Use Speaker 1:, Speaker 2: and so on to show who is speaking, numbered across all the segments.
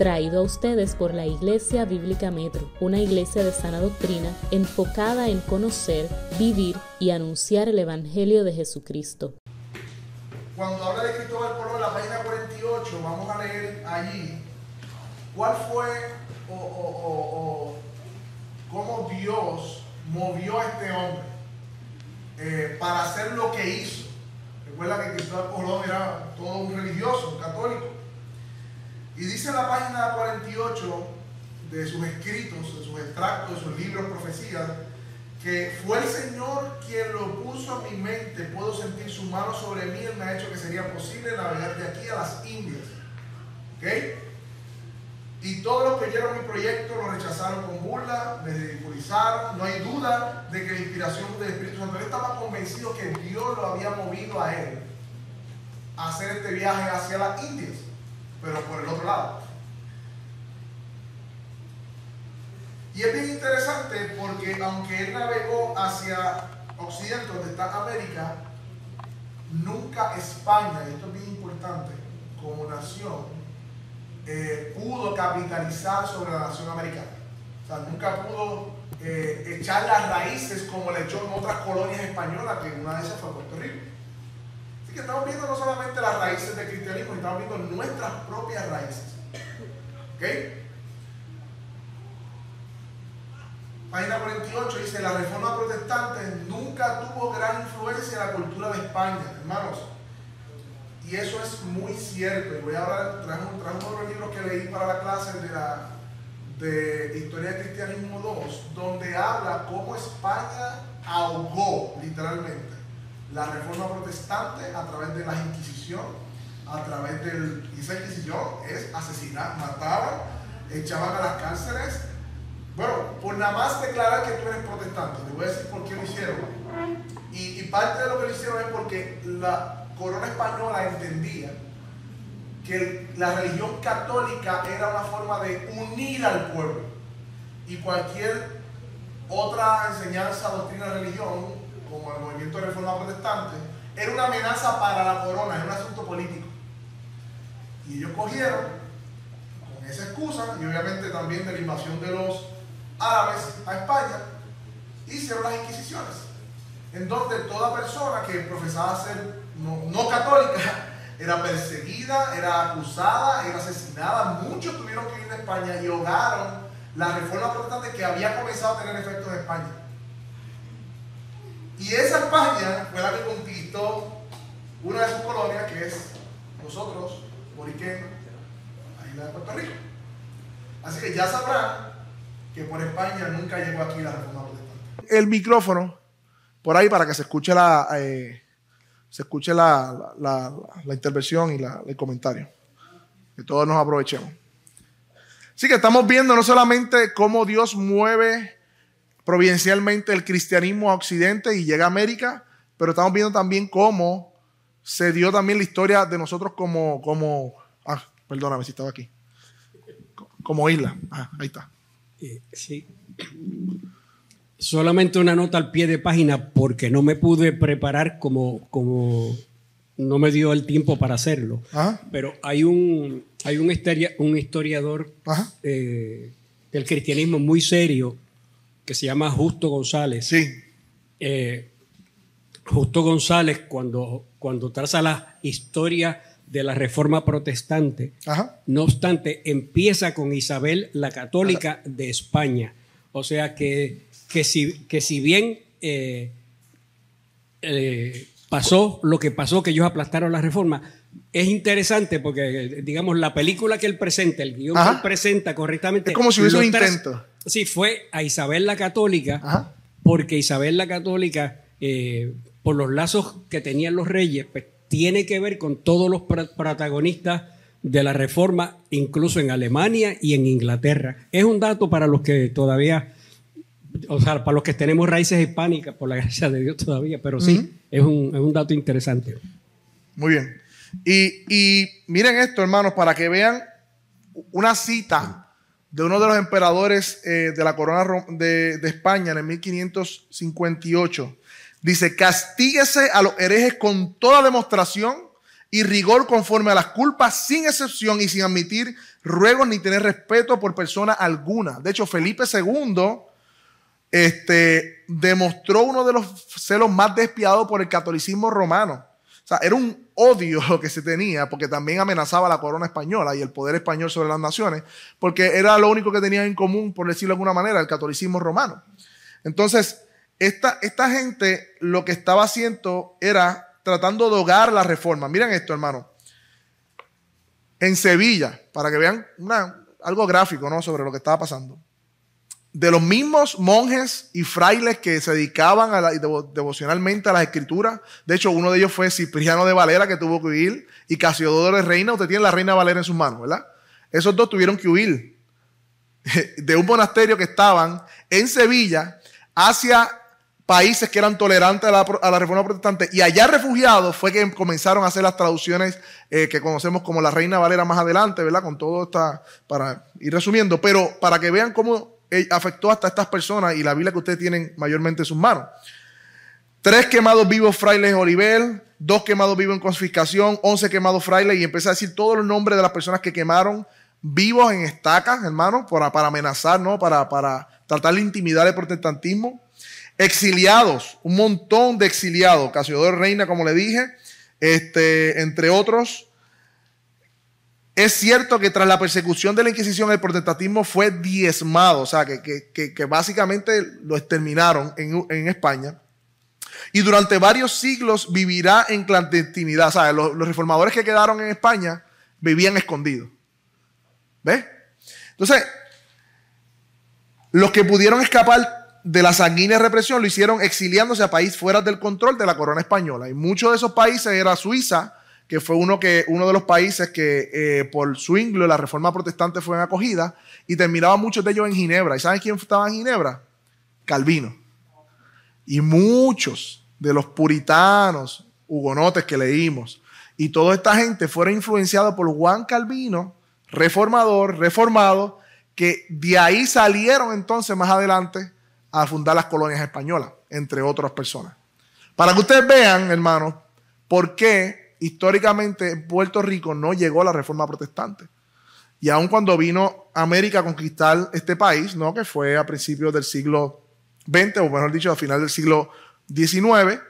Speaker 1: traído a ustedes por la Iglesia Bíblica Metro, una iglesia de sana doctrina enfocada en conocer, vivir y anunciar el Evangelio de Jesucristo.
Speaker 2: Cuando habla de Cristóbal Colón, la página 48, vamos a leer allí cuál fue o, o, cómo Dios movió a este hombre eh, para hacer lo que hizo. Recuerda que Cristóbal Colón era todo un religioso, un católico. Y dice en la página 48 de sus escritos, de sus extractos, de sus libros, profecías, que fue el Señor quien lo puso a mi mente, puedo sentir su mano sobre mí, Él me ha hecho que sería posible navegar de aquí a las Indias. ¿Ok? Y todos los que oyeron mi proyecto lo rechazaron con burla, me ridiculizaron. No hay duda de que la inspiración del Espíritu Santo, él estaba convencido que Dios lo había movido a él a hacer este viaje hacia las Indias pero por el otro lado. Y es bien interesante porque aunque él navegó hacia Occidente, donde está América, nunca España, y esto es bien importante, como nación, eh, pudo capitalizar sobre la nación americana. O sea, nunca pudo eh, echar las raíces como le echó en otras colonias españolas, que una de esas fue Puerto Rico que estamos viendo no solamente las raíces del cristianismo, estamos viendo nuestras propias raíces. ¿Ok? Página 48 dice, la reforma protestante nunca tuvo gran influencia en la cultura de España, hermanos. Y eso es muy cierto. Y voy a hablar, traje, uno de los libros que leí para la clase de la de Historia del Cristianismo 2, donde habla cómo España ahogó literalmente la reforma protestante a través de la Inquisición, a través del. Y esa Inquisición es asesinar, mataban, echaban a las cárceles. Bueno, por nada más declarar que tú eres protestante, te voy a decir por qué lo hicieron. Y, y parte de lo que lo hicieron es porque la corona española entendía que la religión católica era una forma de unir al pueblo. Y cualquier otra enseñanza, doctrina, religión como el movimiento de reforma protestante, era una amenaza para la corona, era un asunto político. Y ellos cogieron, con esa excusa, y obviamente también de la invasión de los árabes a España, hicieron las inquisiciones, en donde toda persona que profesaba ser no, católica era perseguida, era acusada, era asesinada. Muchos tuvieron que ir de España y ahogaron la reforma protestante que había comenzado a tener efectos en España. Y esa España fue la que conquistó una de sus colonias, que es nosotros, Boriquén, la isla de Puerto Rico. Así que ya sabrán que por España nunca llegó aquí la reforma protestante. El micrófono, por ahí para que se escuche la, eh, se escuche la, intervención y el comentario. Que todos nos aprovechemos. Así que estamos viendo no solamente cómo Dios mueve providencialmente el cristianismo a Occidente y llega a América, pero estamos viendo también cómo se dio también la historia de nosotros como, como ah, perdóname si estaba aquí, como isla. Ah, ahí está.
Speaker 3: Eh, sí. Solamente una nota al pie de página porque no me pude preparar como, como no me dio el tiempo para hacerlo. Pero hay un, hay un, un historiador eh, del cristianismo muy serio que se llama Justo González.
Speaker 2: Sí.
Speaker 3: Eh, Justo González, cuando, cuando traza la historia de la reforma protestante, no obstante, empieza con Isabel la Católica de España. O sea que, que, si, que si bien eh, eh, pasó lo que pasó, que ellos aplastaron la reforma, es interesante porque, digamos, la película que él presenta, el guion que él presenta correctamente.
Speaker 2: Es como si hubiese un intento.
Speaker 3: Sí, fue a Isabel la Católica, porque Isabel la Católica, eh, por los lazos que tenían los reyes, pues tiene que ver con todos los protagonistas de la reforma, incluso en Alemania y en Inglaterra. Es un dato para los que todavía, o sea, para los que tenemos raíces hispánicas, por la gracia de Dios todavía, pero sí, es, un, es un dato interesante.
Speaker 2: Muy bien. Y, miren esto, hermanos, para que vean una cita de uno de los emperadores eh, de la corona de, España en el 1558. Dice, castíguese a los herejes con toda demostración y rigor conforme a las culpas, sin excepción y sin admitir ruegos ni tener respeto por persona alguna. De hecho, Felipe II este, demostró uno de los celos más despiadados por el catolicismo romano. Sea, era un odio lo que se tenía, porque también amenazaba la corona española y el poder español sobre las naciones, porque era lo único que tenían en común, por decirlo de alguna manera, el catolicismo romano. Entonces, esta, esta gente lo que estaba haciendo era tratando de ahogar la reforma. Miren esto, hermano. En Sevilla, para que vean algo gráfico ¿no? sobre lo que estaba pasando. De los mismos monjes y frailes que se dedicaban a devocionalmente a las escrituras. De hecho, uno de ellos fue Cipriano de Valera, que tuvo que huir, y Casiodoro de Reina. Usted tiene la Reina Valera en sus manos, ¿verdad? Esos dos tuvieron que huir de un monasterio que estaban en Sevilla hacia países que eran tolerantes a la, reforma protestante y allá refugiados fue que comenzaron a hacer las traducciones eh, que conocemos como la Reina Valera más adelante, ¿verdad? Con todo esta, para ir resumiendo, pero para que vean cómo afectó hasta estas personas y la Biblia que ustedes tienen mayormente en sus manos. Tres quemados vivos frailes Oliver, dos quemados vivos en confiscación, once quemados frailes y empecé a decir todos los nombres de las personas que quemaron vivos en estacas, hermano, para, para amenazar, ¿no? Para, para tratar de intimidar el protestantismo. Exiliados, un montón de exiliados. Casiodoro Reina, como le dije, este, entre otros. Es cierto que tras la persecución de la Inquisición el protestantismo fue diezmado, o sea, que, básicamente lo exterminaron en, España. Y durante varios siglos vivirá en clandestinidad. O sea, los, los reformadores que quedaron en España vivían escondidos. ¿Ves? Entonces, los que pudieron escapar de la sanguínea represión lo hicieron exiliándose a países fuera del control de la corona española. Y muchos de esos países era Suiza, que fue uno, que, uno de los países que eh, por Zwingli la reforma protestante fue acogida, y terminaban muchos de ellos en Ginebra. ¿Y saben quién estaba en Ginebra? Calvino. Y muchos de los puritanos, hugonotes que leímos, y toda esta gente fueron influenciados por Juan Calvino, reformador, reformado, que de ahí salieron entonces más adelante a fundar las colonias españolas, entre otras personas. Para que ustedes vean, hermanos, por qué históricamente en Puerto Rico no llegó la reforma protestante. Y aun cuando vino América a conquistar este país, ¿no? que fue a principios del siglo XX, o mejor dicho, a final del siglo XIX,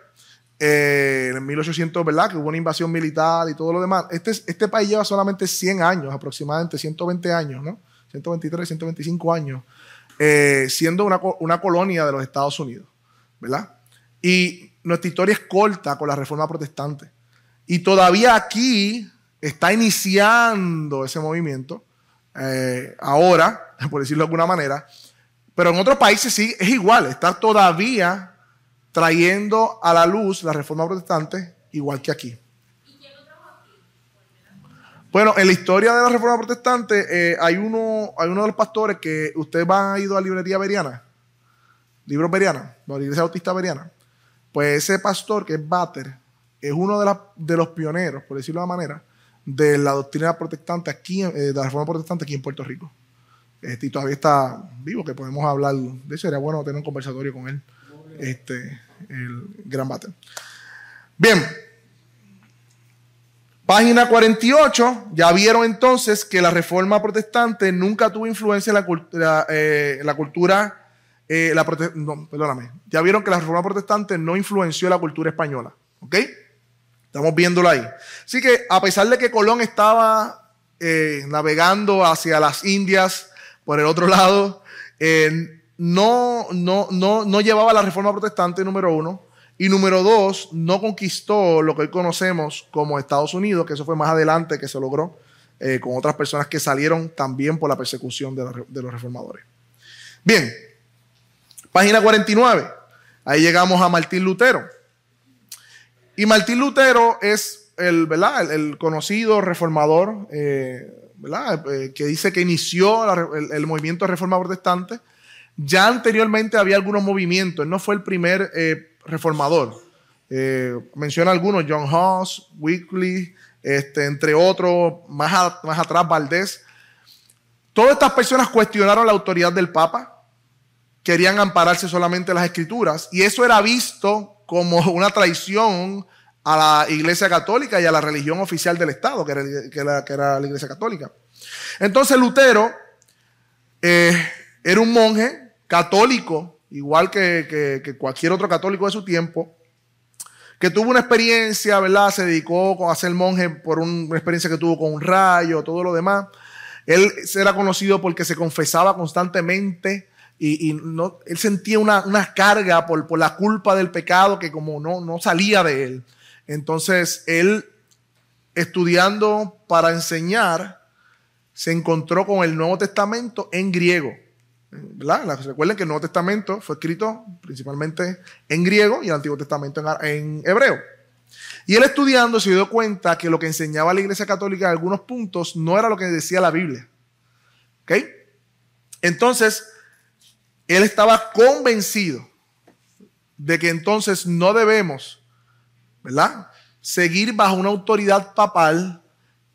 Speaker 2: eh, en 1800, ¿verdad? Que hubo una invasión militar y todo lo demás. Este, este país lleva solamente 100 años, aproximadamente 120 años, ¿no? 123, 125 años eh, siendo una, colonia de los Estados Unidos, ¿verdad? Y nuestra historia es corta con la reforma protestante. Y todavía aquí está iniciando ese movimiento, eh, ahora, por decirlo de alguna manera, pero en otros países sí es igual, está todavía trayendo a la luz la reforma protestante igual que aquí. Bueno, en la historia de la Reforma Protestante eh, hay, uno, hay uno de los pastores que usted va a ido a la librería Beriana, libros Beriana, la iglesia autista Beriana. Pues ese pastor, que es Bater, es uno de, los pioneros, por decirlo de una manera, de la doctrina protestante aquí, eh, de la Reforma Protestante aquí en Puerto Rico. Este, y todavía está vivo, que podemos hablar de eso. Sería bueno tener un conversatorio con él, este, el gran Bater. Bien, Página 48, ya vieron entonces que la reforma protestante nunca tuvo influencia en la, cultura, eh, la cultura, eh, perdóname, ya vieron que la reforma protestante no influenció la cultura española, ¿ok? Estamos viéndolo ahí. Así que a pesar de que Colón estaba eh, navegando hacia las Indias por el otro lado, no, no, no, no llevaba la reforma protestante número uno, y número dos, no conquistó lo que hoy conocemos como Estados Unidos, que eso fue más adelante que se logró eh, con otras personas que salieron también por la persecución de, los reformadores. Bien, página 49. Ahí llegamos a Martín Lutero. Y Martín Lutero es el, ¿verdad? el, conocido reformador eh, eh, que dice que inició el, movimiento de reforma protestante. Ya anteriormente había algunos movimientos, no fue el primer reformador. Eh, menciona algunos, John Hoss, Weekly, este, entre otros, más, más atrás Valdés. Todas estas personas cuestionaron la autoridad del Papa, querían ampararse solamente en las escrituras, y eso era visto como una traición a la Iglesia Católica y a la religión oficial del Estado, que era, que era, la Iglesia Católica. Entonces Lutero eh, era un monje católico, igual que, cualquier otro católico de su tiempo, que tuvo una experiencia, ¿verdad? Se dedicó a ser monje por una experiencia que tuvo con un rayo, todo lo demás. Él era conocido porque se confesaba constantemente y, él sentía una, carga por, por, la culpa del pecado que como no, no salía de él. Entonces, él, estudiando para enseñar, se encontró con el Nuevo Testamento en griego. Recuerden que el Nuevo Testamento fue escrito principalmente en griego y el Antiguo Testamento en, hebreo. Y él estudiando se dio cuenta que lo que enseñaba la Iglesia Católica en algunos puntos no era lo que decía la Biblia. ¿Ok? Entonces, él estaba convencido de que entonces no debemos ¿verdad? Seguir bajo una autoridad papal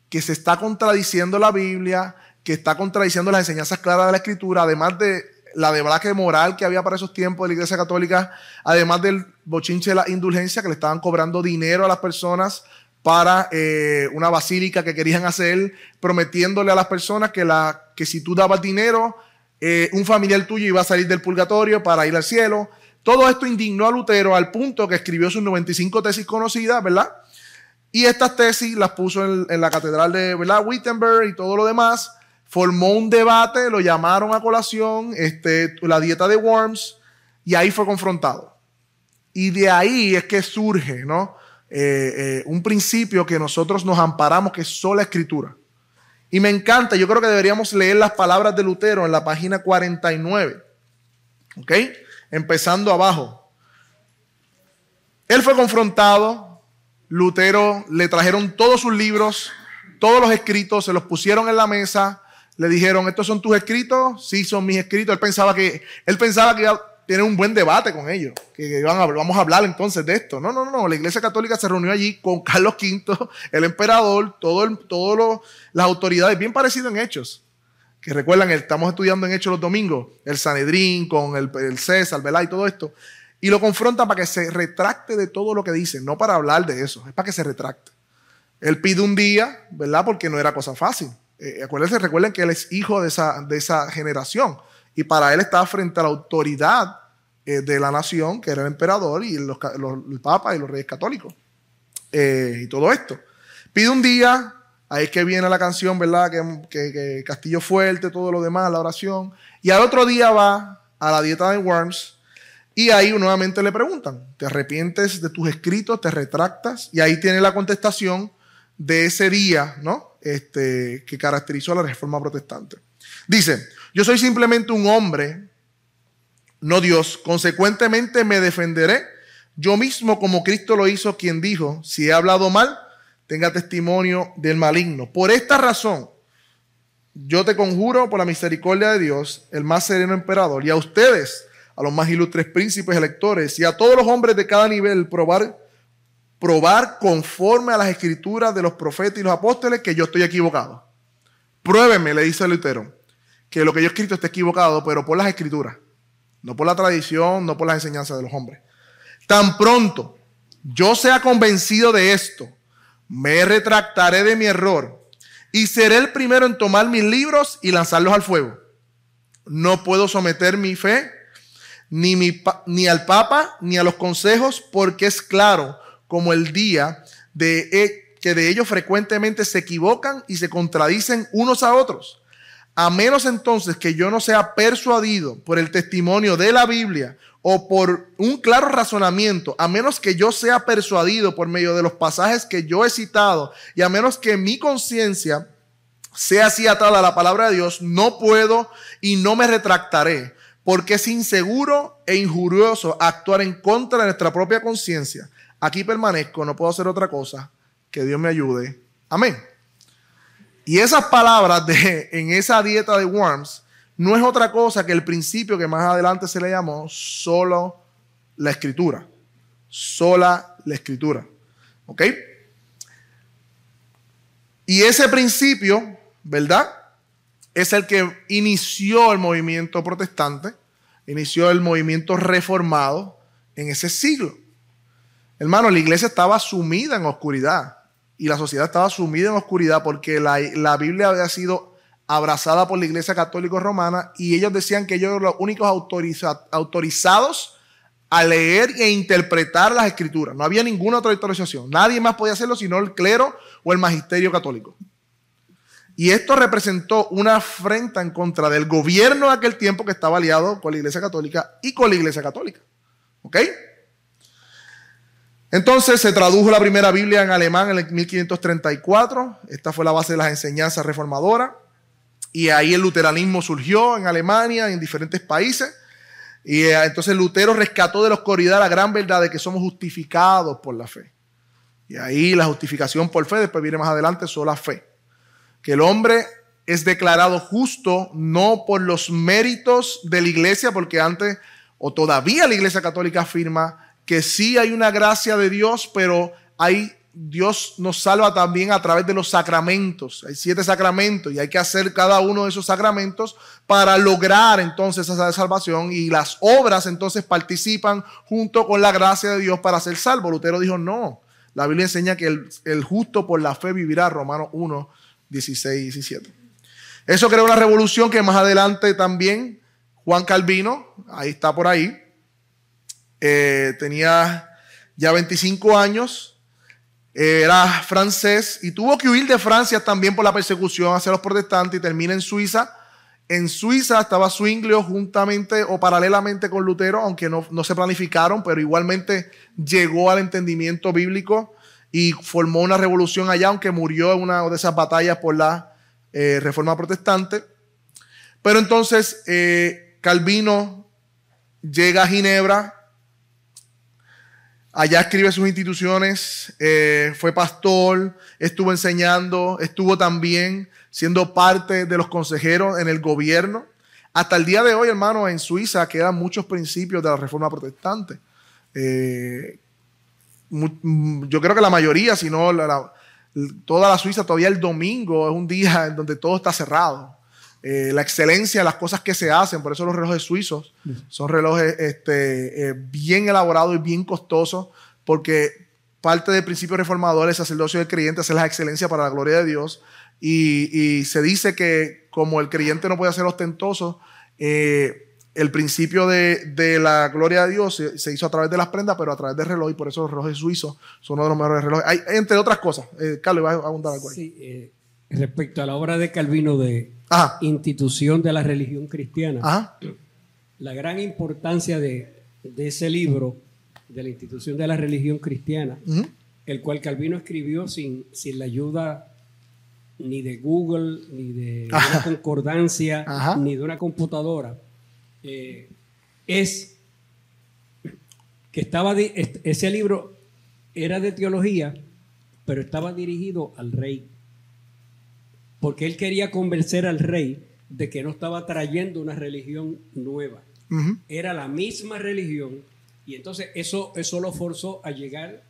Speaker 2: que se está contradiciendo la Biblia, que está contradiciendo las enseñanzas claras de la Escritura, además de la debraque moral que había para esos tiempos de la Iglesia Católica, además del bochinche de la indulgencia, que le estaban cobrando dinero a las personas para eh, una basílica que querían hacer, prometiéndole a las personas que, la, que si tú dabas dinero, eh, un familiar tuyo iba a salir del purgatorio para ir al cielo. Todo esto indignó a Lutero al punto que escribió sus 95 tesis conocidas, ¿verdad? Y estas tesis las puso en, la catedral de ¿verdad? Wittenberg y todo lo demás. Formó un debate, lo llamaron a colación, este, la dieta de Worms, y ahí fue confrontado. Y de ahí es que surge ¿no? Eh, eh, un principio que nosotros nos amparamos, que es sola escritura. Y me encanta, yo creo que deberíamos leer las palabras de Lutero en la página 49. ¿Ok? empezando abajo. Él fue confrontado, Lutero le trajeron todos sus libros, todos los escritos, se los pusieron en la mesa, le dijeron, ¿estos son tus escritos? Sí, son mis escritos. Él pensaba que, él pensaba que tener un buen debate con ellos, que iban a, vamos a hablar entonces de esto. No, no, no, la Iglesia Católica se reunió allí con Carlos V, el emperador, todas las autoridades, bien parecido en hechos que recuerdan, estamos estudiando en Hechos los domingos, el Sanedrín con el, César, ¿verdad? Y todo esto. Y lo confronta para que se retracte de todo lo que dice, no para hablar de eso, es para que se retracte. Él pide un día, ¿verdad? Porque no era cosa fácil. Eh, acuérdense, recuerden que él es hijo de esa, de esa generación. Y para él estaba frente a la autoridad eh, de la nación, que era el emperador y los, el Papa y los reyes católicos. Eh, y todo esto. Pide un día, Ahí es que viene la canción, ¿verdad? Que, Castillo Fuerte, todo lo demás, la oración. Y al otro día va a la dieta de Worms y ahí nuevamente le preguntan, ¿te arrepientes de tus escritos? ¿Te retractas? Y ahí tiene la contestación de ese día, ¿no? Este, que caracterizó a la reforma protestante. Dice, yo soy simplemente un hombre, no Dios. Consecuentemente me defenderé yo mismo como Cristo lo hizo, quien dijo, si he hablado mal, tenga testimonio del maligno. Por esta razón, yo te conjuro por la misericordia de Dios, el más sereno emperador, y a ustedes, a los más ilustres príncipes electores, y a todos los hombres de cada nivel, probar, probar conforme a las escrituras de los profetas y los apóstoles que yo estoy equivocado. Pruébeme, le dice Lutero, que lo que yo he escrito está equivocado, pero por las escrituras, no por la tradición, no por las enseñanzas de los hombres. Tan pronto yo sea convencido de esto, me retractaré de mi error y seré el primero en tomar mis libros y lanzarlos al fuego. No puedo someter mi fe ni, ni al Papa ni a los consejos porque es claro como el día de e, que de ellos frecuentemente se equivocan y se contradicen unos a otros. A menos entonces que yo no sea persuadido por el testimonio de la Biblia o por un claro razonamiento, a menos que yo sea persuadido por medio de los pasajes que yo he citado y a menos que mi conciencia sea así atada a la palabra de Dios, no puedo y no me retractaré, porque es inseguro e injurioso actuar en contra de nuestra propia conciencia. Aquí permanezco, no puedo hacer otra cosa. Que Dios me ayude. Amén. Y esas palabras de en esa dieta de Worms no es otra cosa que el principio que más adelante se le llamó solo la escritura. Sola la escritura. ¿Ok? Y ese principio, ¿verdad? Es el que inició el movimiento protestante, inició el movimiento reformado en ese siglo. Hermano, la iglesia estaba sumida en oscuridad y la sociedad estaba sumida en oscuridad porque la, la Biblia había sido abrazada por la iglesia católica romana y ellos decían que ellos eran los únicos autorizados a leer e interpretar las escrituras. No había ninguna otra autorización. Nadie más podía hacerlo sino el clero o el magisterio católico. Y esto representó una afrenta en contra del gobierno de aquel tiempo que estaba aliado con la iglesia católica y con la iglesia católica. ¿Ok? Entonces se tradujo la primera Biblia en alemán en el 1534. Esta fue la base de las enseñanzas reformadoras. Y ahí el luteranismo surgió en Alemania, en diferentes países. Y eh, entonces Lutero rescató de la oscuridad la gran verdad de que somos justificados por la fe. Y ahí la justificación por fe, después viene más adelante, solo la fe. Que el hombre es declarado justo no por los méritos de la iglesia, porque antes o todavía la iglesia católica afirma que sí hay una gracia de Dios, pero hay Dios nos salva también a través de los sacramentos. Hay siete sacramentos y hay que hacer cada uno de esos sacramentos para lograr entonces esa salvación y las obras entonces participan junto con la gracia de Dios para ser salvo. Lutero dijo no. La Biblia enseña que el, justo por la fe vivirá, Romanos 1, 16 y 17. Eso creó una revolución que más adelante también Juan Calvino, ahí está por ahí, eh, ya 25 años era francés y tuvo que huir de Francia también por la persecución hacia los protestantes y termina en Suiza. En Suiza estaba Zwinglio juntamente o paralelamente con Lutero, aunque no, se planificaron, pero igualmente llegó al entendimiento bíblico y formó una revolución allá, aunque murió en una de esas batallas por la eh, reforma protestante. Pero entonces eh, Calvino llega a Ginebra, Allá escribe sus instituciones, eh, fue pastor, estuvo enseñando, estuvo también siendo parte de los consejeros en el gobierno. Hasta el día de hoy, hermano, en Suiza quedan muchos principios de la reforma protestante. Eh, yo creo que la mayoría, si no toda la Suiza, todavía el domingo es un día en donde todo está cerrado. Eh, la excelencia de las cosas que se hacen. Por eso los relojes suizos son relojes este, eh, bien elaborados y bien costosos, porque parte del principio reformador, el sacerdocio del creyente, hacer la excelencia para la gloria de Dios. Y, se dice que como el creyente no puede ser ostentoso, eh, el principio de, la gloria de Dios se, hizo a través de las prendas, pero a través del reloj, y por eso los relojes suizos son uno de los mejores relojes. Hay, entre otras cosas. Carlos, ¿vas a abundar algo ahí?
Speaker 3: Sí, respecto a la obra de Calvino de institución de la religión cristiana, la gran importancia de, ese libro, de la institución de la religión cristiana, el cual Calvino escribió sin, sin la ayuda ni de Google, ni de una concordancia, ni de una computadora, eh, es que estaba, ese libro era de teología, pero estaba dirigido al rey porque él quería convencer al rey de que no estaba trayendo una religión nueva. Era la misma religión y entonces eso, eso lo forzó a llegar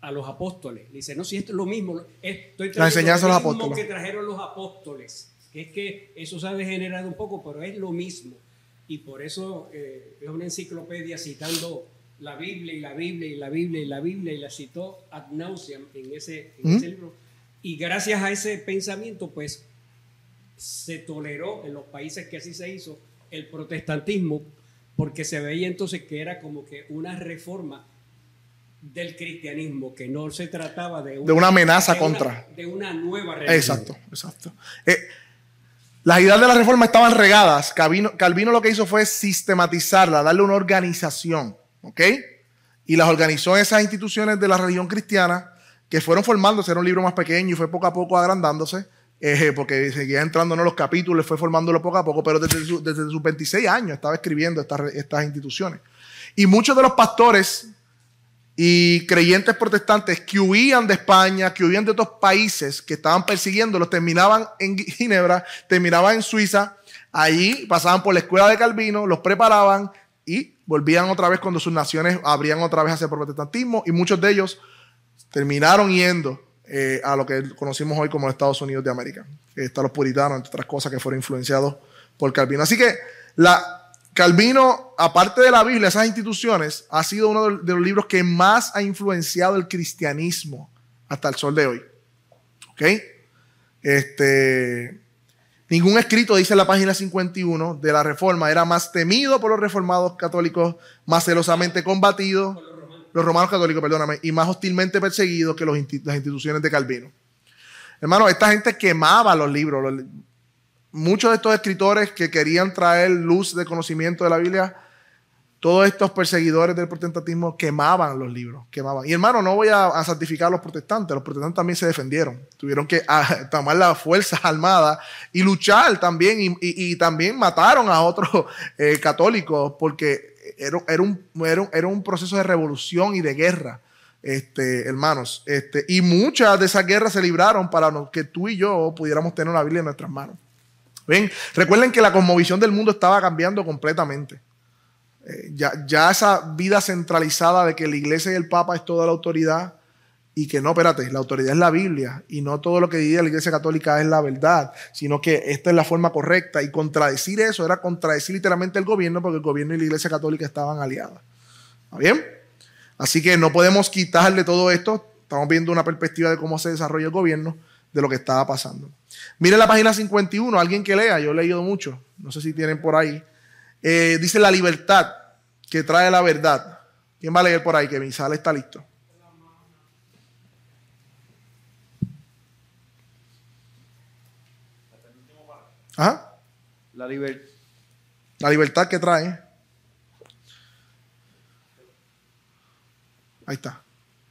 Speaker 3: a los apóstoles. Dice, no, si esto es lo mismo, estoy
Speaker 2: trayendo lo mismo
Speaker 3: que trajeron los apóstoles. Es que eso se ha degenerado un poco, pero es lo mismo. Y por eso eh, es una enciclopedia citando la Biblia y la Biblia y la Biblia y la Biblia y la citó ad nauseam en ese, en ese libro y gracias a ese pensamiento, pues se toleró en los países que así se hizo el protestantismo, porque se veía entonces que era como que una reforma del cristianismo, que no se trataba de
Speaker 2: una, amenaza contra.
Speaker 3: de una nueva religión.
Speaker 2: Exacto, exacto. Eh, las ideas de la reforma estaban regadas. Calvino, Calvino lo que hizo fue sistematizarla, darle una organización, ¿ok? Y las organizó en esas instituciones de la religión cristiana que fueron formándose, era un libro más pequeño y fue poco a poco agrandándose, eh, porque seguía entrando en los capítulos, fue formándolo poco a poco, pero desde, sus 26 años estaba escribiendo estas, estas instituciones. Y muchos de los pastores y creyentes protestantes que huían de España, que huían de otros países que estaban persiguiéndolos, terminaban en Ginebra, terminaban en Suiza, allí pasaban por la escuela de Calvino, los preparaban y volvían otra vez cuando sus naciones abrían otra vez hacia el protestantismo y muchos de ellos terminaron yendo eh, a lo que conocimos hoy como Estados Unidos de América. Están los puritanos, entre otras cosas, que fueron influenciados por Calvino. Así que la, Calvino, aparte de la Biblia, esas instituciones, ha sido uno de los libros que más ha influenciado el cristianismo hasta el sol de hoy. Este, ningún escrito, dice la página 51 de la Reforma, era más temido por los reformados católicos, más celosamente combatido, los romanos católicos, perdóname, y más hostilmente perseguido que las instituciones de Calvino. Hermano, esta gente quemaba los libros. muchos de estos escritores que querían traer luz de conocimiento de la Biblia, todos estos perseguidores del protestantismo quemaban los libros, quemaban. Y hermano, no voy a, santificar a los protestantes, los protestantes también se defendieron, tuvieron que ah, tomar las fuerzas armadas y luchar también, y, también mataron a otros eh, católicos porque era, un, proceso de revolución y de guerra. Este, hermanos, este, y muchas de esas guerras se libraron para que tú y yo pudiéramos tener la Biblia en nuestras manos. Recuerden que la cosmovisión del mundo estaba cambiando completamente. Eh, ya, ya esa vida centralizada de que la iglesia y el papa es toda la autoridad y que no, espérate, la autoridad es la Biblia y no todo lo que dice la iglesia católica es la verdad, sino que esta es la forma correcta y contradecir eso era contradecir literalmente el gobierno porque el gobierno y la iglesia católica estaban aliadas. ¿Está bien? Así que no podemos quitarle todo esto, estamos viendo una perspectiva de cómo se desarrolla el gobierno, de lo que estaba pasando. Mire la página 51, alguien que lea, yo he leído mucho, no sé si tienen por ahí. Eh, dice la libertad que trae la verdad. ¿Quién va a leer por ahí? Que mi sala está listo. ¿Ah? La, la libertad que trae. Ahí está.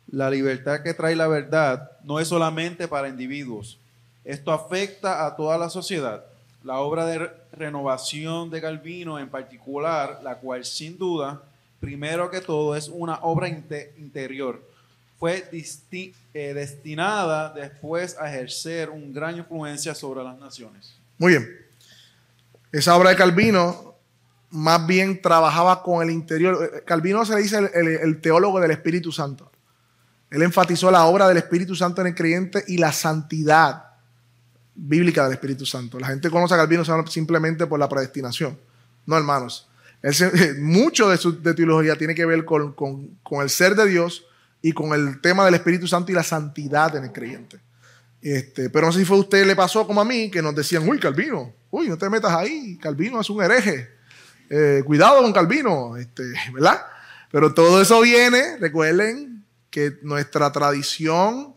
Speaker 4: La libertad que trae la verdad no es solamente para individuos. Esto afecta a toda la sociedad la obra de renovación de Calvino en particular, la cual sin duda, primero que todo, es una obra interior, fue eh, destinada después a ejercer una gran influencia sobre las naciones.
Speaker 2: Muy bien. Esa obra de Calvino más bien trabajaba con el interior. Calvino se le dice el teólogo del Espíritu Santo. Él enfatizó la obra del Espíritu Santo en el creyente y la santidad bíblica del Espíritu Santo. La gente conoce a Calvino simplemente por la predestinación. No, hermanos. mucho de su teología tiene que ver con, el ser de Dios y con el tema del Espíritu Santo y la santidad en el creyente. Este, pero no sé si fue a usted le pasó como a mí, que nos decían, uy, Calvino, uy, no te metas ahí, Calvino es un hereje. Eh, cuidado con Calvino, este, ¿verdad? Pero todo eso viene, recuerden que nuestra tradición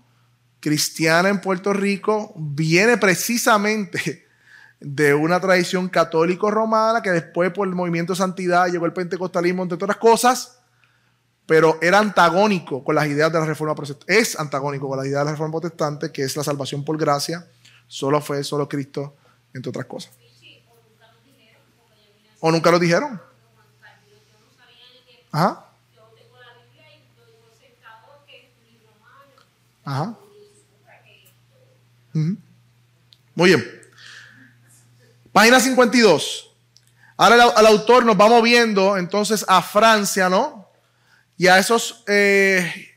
Speaker 2: cristiana en Puerto Rico viene precisamente de una tradición católico-romana que después por el movimiento de santidad llegó el pentecostalismo, entre otras cosas, pero era antagónico con las ideas de la reforma protestante. Es antagónico con las ideas de la reforma protestante, que es la salvación por gracia, solo fue, solo Cristo, entre otras cosas. ¿O nunca lo dijeron? Ajá. Ajá. Muy bien. Página 52. Ahora el, autor nos va moviendo entonces a Francia, ¿no? Y a esos eh,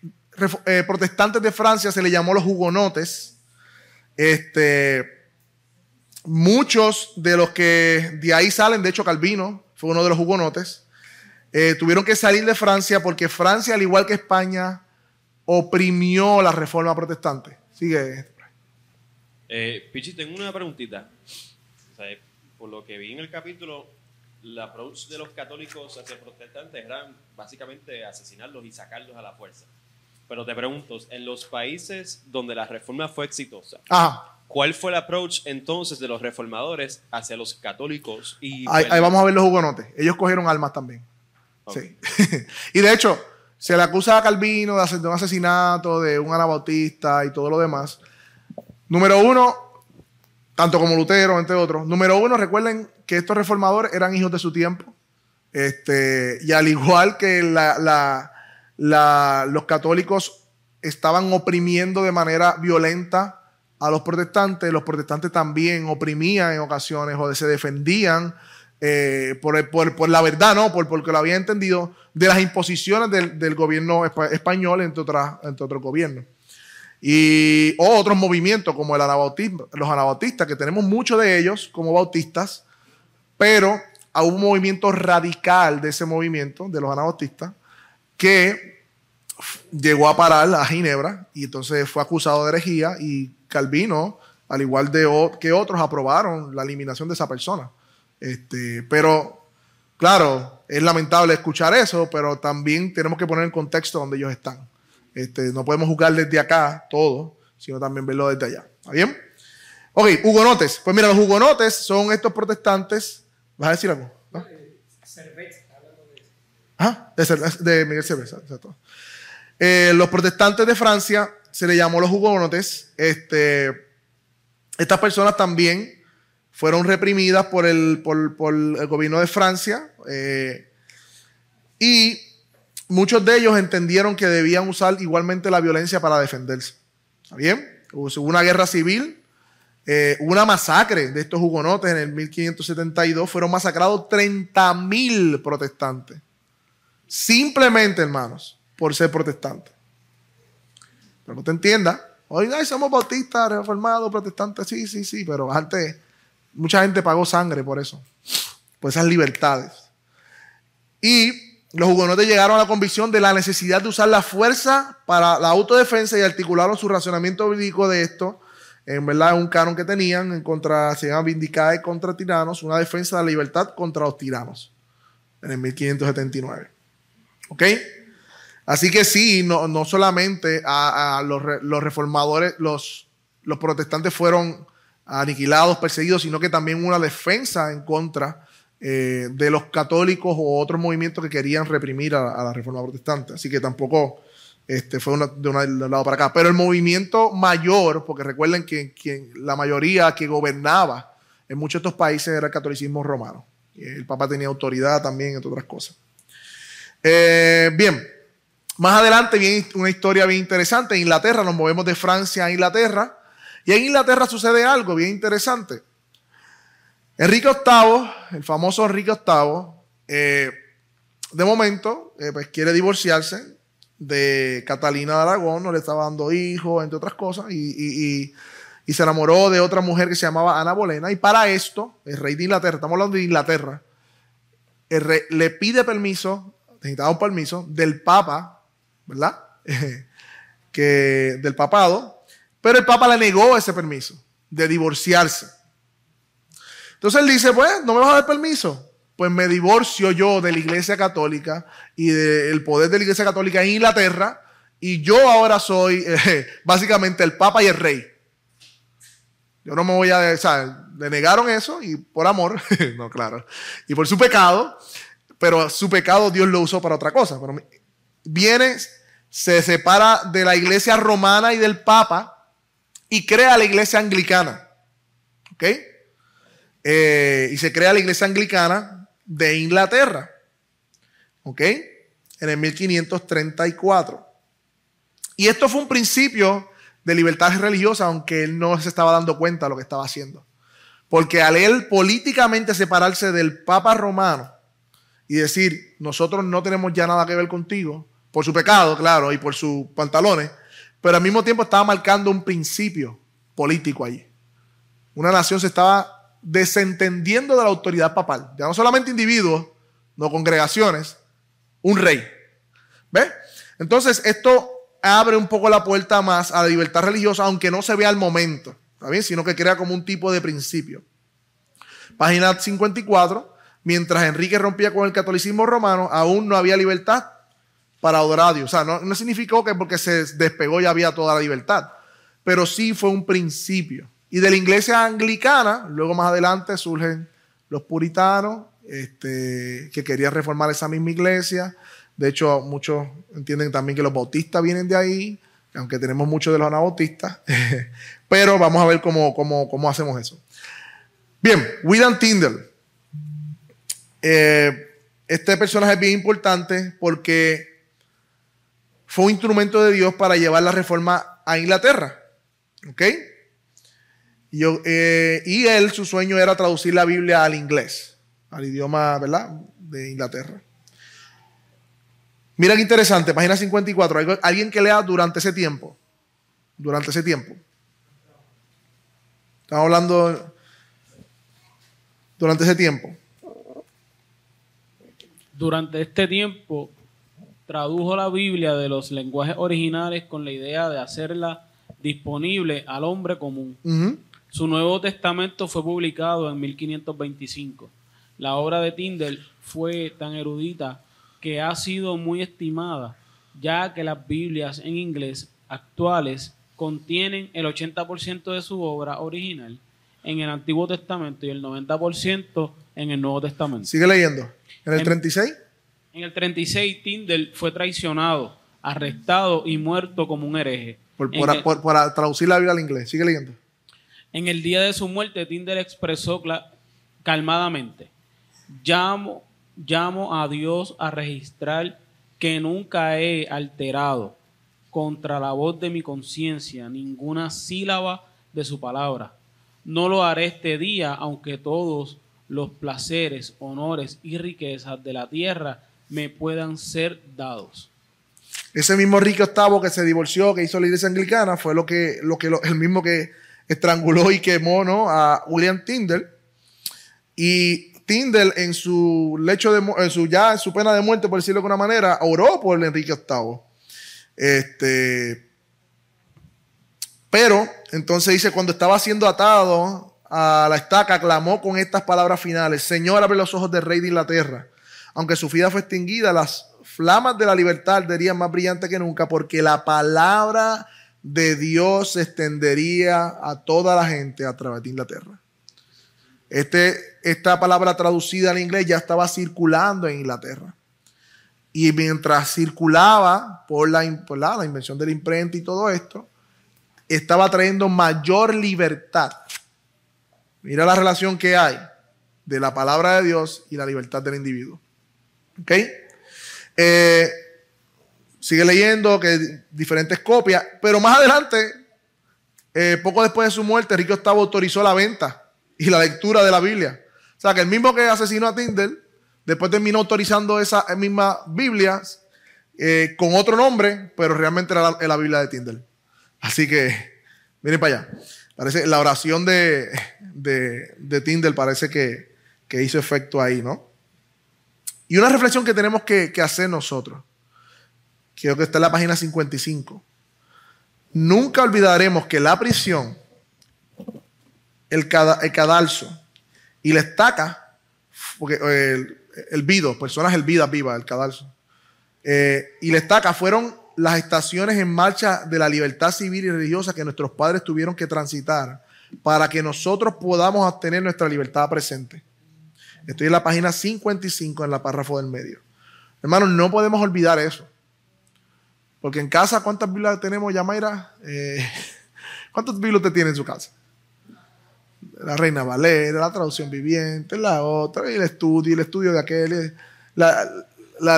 Speaker 2: eh, protestantes de Francia se le llamó los hugonotes. Este, muchos de los que de ahí salen, de hecho Calvino fue uno de los hugonotes, eh, tuvieron que salir de Francia porque Francia, al igual que España, oprimió la reforma protestante. Sigue.
Speaker 5: Pichi, tengo una preguntita. por lo que vi en el capítulo, la approach de los católicos hacia protestantes era básicamente asesinarlos y sacarlos a la fuerza. Pero te pregunto, en los países donde la reforma fue exitosa, ¿cuál fue el approach entonces de los reformadores hacia los católicos? Y
Speaker 2: ahí, vamos a ver los hugonotes. Ellos cogieron armas también. Sí. y de hecho, se le acusa a Calvino de hacer un asesinato, de un anabautista y todo lo demás. Número uno, tanto como Lutero, entre otros. Número uno, recuerden que estos reformadores eran hijos de su tiempo. Este, y al igual que los católicos estaban oprimiendo de manera violenta a los protestantes, los protestantes también oprimían en ocasiones o se defendían eh, por, la verdad, ¿no? Por, porque lo habían entendido de las imposiciones del, gobierno español, entre, otras, entre otros gobiernos. Y o otros movimientos como el anabautismo, los anabautistas, que tenemos muchos de ellos como bautistas, pero hubo un movimiento radical de ese movimiento, de los anabautistas, que llegó a parar a Ginebra y entonces fue acusado de herejía y Calvino, al igual que otros, aprobaron la eliminación de esa persona. Este, pero, claro, es lamentable escuchar eso, pero también tenemos que poner en contexto donde ellos están. Este, no podemos juzgar desde acá todo, sino también verlo desde allá. ¿Está bien? Ok, hugonotes. Pues mira, los hugonotes son estos protestantes. ¿Vas a decir algo? ¿No? Ah, de, Miguel Cerveza, exacto. Eh, los protestantes de Francia se le llamó los hugonotes. Este, estas personas también fueron reprimidas por el, por, el gobierno de Francia eh, y muchos de ellos entendieron que debían usar igualmente la violencia para defenderse. ¿Está bien? Hubo una guerra civil, eh, una masacre de estos hugonotes en el 1572. Fueron masacrados 30.000 protestantes. Simplemente, hermanos, por ser protestantes. Pero no te entienda. Oiga, somos bautistas, reformados, protestantes. Sí, sí, sí. Pero antes, mucha gente pagó sangre por eso. Por esas libertades. Y los hugonotes llegaron a la convicción de la necesidad de usar la fuerza para la autodefensa y articularon su racionamiento bíblico de esto. En verdad, un canon que tenían en contra, se llama Vindicae contra tiranos, una defensa de la libertad contra los tiranos, en el 1579. ¿Ok? Así que sí, no, no solamente a, los, los, reformadores, los, los protestantes fueron aniquilados, perseguidos, sino que también una defensa en contra eh, de los católicos o otros movimientos que querían reprimir a, la reforma protestante. Así que tampoco este, fue de, un lado para acá. Pero el movimiento mayor, porque recuerden que, la mayoría que gobernaba en muchos de estos países era el catolicismo romano. el Papa tenía autoridad también, entre otras cosas. Eh, bien, más adelante viene una historia bien interesante. En Inglaterra, nos movemos de Francia a Inglaterra. Y en Inglaterra sucede algo bien interesante. Enrique VIII, el famoso Enrique VIII, eh, de momento, eh, pues quiere divorciarse de Catalina de Aragón, no le estaba dando hijos, entre otras cosas, y, se enamoró de otra mujer que se llamaba Ana Bolena. Y para esto, el rey de Inglaterra, estamos hablando de Inglaterra, le pide permiso, necesitaba un permiso del Papa, ¿verdad? que, del papado, pero el Papa le negó ese permiso de divorciarse. Entonces él dice, pues, ¿no me vas a dar permiso? Pues me divorcio yo de la Iglesia Católica y del poder de la Iglesia Católica en Inglaterra y yo ahora soy eh, básicamente el Papa y el Rey. Yo no me voy a... O sea, le negaron eso y por amor, no, claro, y por su pecado, pero su pecado Dios lo usó para otra cosa. Viene, se separa de la iglesia romana y del Papa y crea la iglesia anglicana. ¿Ok? Eh, y se crea la iglesia anglicana de Inglaterra. ¿Ok? En el 1534. Y esto fue un principio de libertad religiosa, aunque él no se estaba dando cuenta de lo que estaba haciendo. Porque al él políticamente separarse del Papa romano y decir, nosotros no tenemos ya nada que ver contigo, por su pecado, claro, y por sus pantalones, pero al mismo tiempo estaba marcando un principio político allí. Una nación se estaba desentendiendo de la autoridad papal. Ya no solamente individuos, no congregaciones, un rey. ¿Ve? Entonces, esto abre un poco la puerta más a la libertad religiosa, aunque no se vea al momento, ¿está bien? Sino que crea como un tipo de principio. Página 54. Mientras Enrique rompía con el catolicismo romano, aún no había libertad para adorar a Dios. O sea, no, no significó que porque se despegó ya había toda la libertad, pero sí fue un principio. Y de la iglesia anglicana, luego más adelante surgen los puritanos, este, que querían reformar esa misma iglesia. De hecho, muchos entienden también que los bautistas vienen de ahí, aunque tenemos muchos de los anabautistas. Pero vamos a ver cómo, cómo, hacemos eso. Bien, William Tyndall. Eh, este personaje es bien importante porque fue un instrumento de Dios para llevar la reforma a Inglaterra. ¿Ok? Eh, y, él, su sueño era traducir la Biblia al inglés, al idioma, ¿verdad? De Inglaterra. Mira qué interesante, página 54. Alguien que lea durante ese tiempo. Durante ese tiempo. Estamos hablando durante ese tiempo.
Speaker 6: Durante este tiempo tradujo la Biblia de los lenguajes originales con la idea de hacerla disponible al hombre común. Su Nuevo Testamento fue publicado en 1525. La obra de Tyndale fue tan erudita que ha sido muy estimada, ya que las Biblias en inglés actuales contienen el 80% de su obra original en el Antiguo Testamento y el 90% en el Nuevo Testamento.
Speaker 2: Sigue leyendo. ¿En el 36?
Speaker 6: En el 36, Tyndale fue traicionado, arrestado y muerto como un hereje.
Speaker 2: Por, traducir la Biblia al inglés. Sigue leyendo.
Speaker 6: En el día de su muerte, Tyndale expresó calmadamente, llamo, llamo a Dios a registrar que nunca he alterado contra la voz de mi conciencia ninguna sílaba de su palabra. No lo haré este día, aunque todos los placeres, honores y riquezas de la tierra me puedan ser dados.
Speaker 2: Ese mismo Rico VIII que se divorció, que hizo la iglesia anglicana, fue lo que, lo que el mismo que estranguló y quemó ¿no? a William Tyndall. Y Tyndall en su lecho de en su ya su pena de muerte, por decirlo de alguna manera, oró por Enrique VIII. Este, pero entonces dice, cuando estaba siendo atado a la estaca, clamó con estas palabras finales, Señor, abre los ojos del rey de Inglaterra. Aunque su vida fue extinguida, las flamas de la libertad arderían más brillantes que nunca, porque la palabra de Dios se extendería a toda la gente a través de Inglaterra. Este, esta palabra traducida al inglés ya estaba circulando en Inglaterra. Y mientras circulaba por la, la, invención de la imprenta y todo esto, estaba trayendo mayor libertad. Mira la relación que hay de la palabra de Dios y la libertad del individuo. ¿Ok? Eh, sigue leyendo que diferentes copias, pero más adelante, eh, poco después de su muerte, Rico VIII autorizó la venta y la lectura de la Biblia. O sea, que el mismo que asesinó a Tyndall Después terminó autorizando esa misma Biblia eh, con otro nombre, pero realmente era la, Biblia de Tyndall. Así que, miren para allá. Parece, la oración de, de, parece que, hizo efecto ahí, ¿no? Y una reflexión que tenemos que, hacer nosotros, creo que está en la página 55. Nunca olvidaremos que la prisión, el, el cadalso y la estaca, porque el, el Vido, personas el Vida Viva, el cadalso. Eh, y la estaca fueron las estaciones en marcha de la libertad civil y religiosa que nuestros padres tuvieron que transitar para que nosotros podamos obtener nuestra libertad presente. Estoy en la página 55, en la párrafo del medio. Hermanos, no podemos olvidar eso. Porque en casa, ¿cuántas Biblias tenemos, Yamaira? Eh, ¿Cuántas Biblias usted tiene en su casa? la Reina Valera, la traducción viviente, la otra, y el estudio, el estudio de aquel, la, la,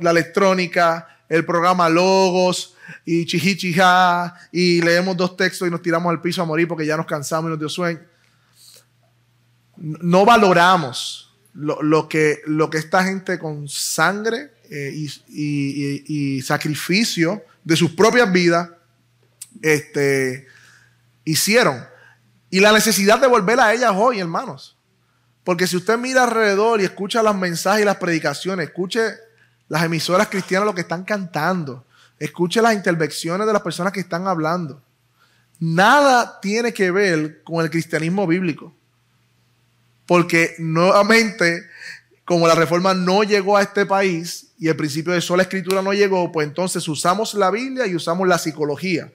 Speaker 2: la electrónica, el programa Logos, y chihichija, y leemos dos textos y nos tiramos al piso a morir porque ya nos cansamos y nos dio sueño. No valoramos lo, que, lo que esta gente con sangre eh, y, sacrificio de sus propias vidas este, hicieron y la necesidad de volver a ellas hoy, hermanos. Porque si usted mira alrededor y escucha los mensajes y las predicaciones, escuche las emisoras cristianas lo que están cantando, escuche las intervenciones de las personas que están hablando. Nada tiene que ver con el cristianismo bíblico. Porque nuevamente, como la reforma no llegó a este país y el principio de sola escritura no llegó, pues entonces usamos la Biblia y usamos la psicología.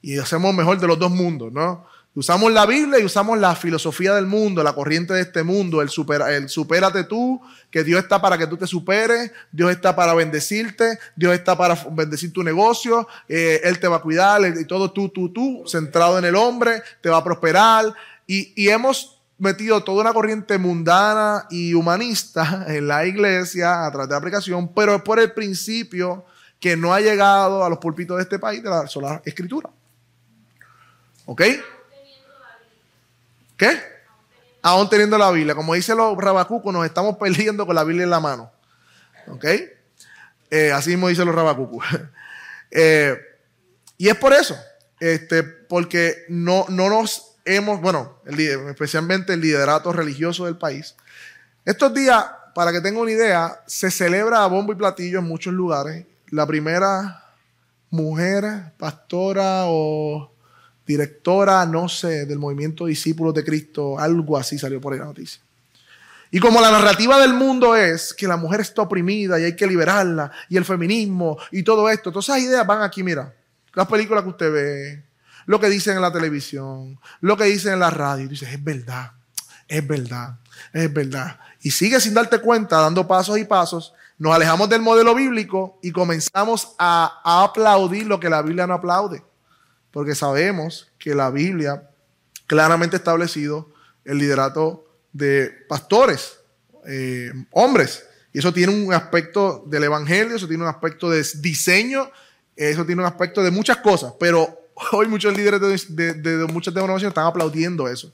Speaker 2: Y hacemos mejor de los dos mundos, ¿no? Usamos la Biblia y usamos la filosofía del mundo, la corriente de este mundo, el, supera, el supérate tú, que Dios está para que tú te superes, Dios está para bendecirte, Dios está para bendecir tu negocio, eh, Él te va a cuidar y todo tú, tú, tú, centrado en el hombre, te va a prosperar. Y, y hemos metido toda una corriente mundana y humanista en la iglesia a través de la aplicación, pero es por el principio que no ha llegado a los púlpitos de este país de la sola escritura. ¿Ok? ¿Qué? Aún teniendo la Biblia. Como dice los rabacucos, nos estamos perdiendo con la Biblia en la mano. ¿Ok? Eh, así mismo dicen los rabacucos. Eh, y es por eso. Este, porque no, no nos hemos, bueno, especialmente el liderato religioso del país. Estos días para que tenga una idea, se celebra a bombo y platillo en muchos lugares. La primera mujer, pastora o directora, no sé, del movimiento Discípulos de Cristo, algo así salió por ahí la noticia. Y como la narrativa del mundo es que la mujer está oprimida y hay que liberarla, y el feminismo y todo esto, todas esas ideas van aquí, mira, las películas que usted ve, lo que dicen en la televisión, lo que dicen en la radio, y dices, es verdad, es verdad, es verdad. Y sigue sin darte cuenta, dando pasos y pasos, nos alejamos del modelo bíblico y comenzamos a, aplaudir lo que la Biblia no aplaude porque sabemos que la Biblia claramente establecido el liderato de pastores, eh, hombres. Y eso tiene un aspecto del Evangelio, eso tiene un aspecto de diseño, eso tiene un aspecto de muchas cosas, pero hoy muchos líderes de, de muchas denominaciones están aplaudiendo eso.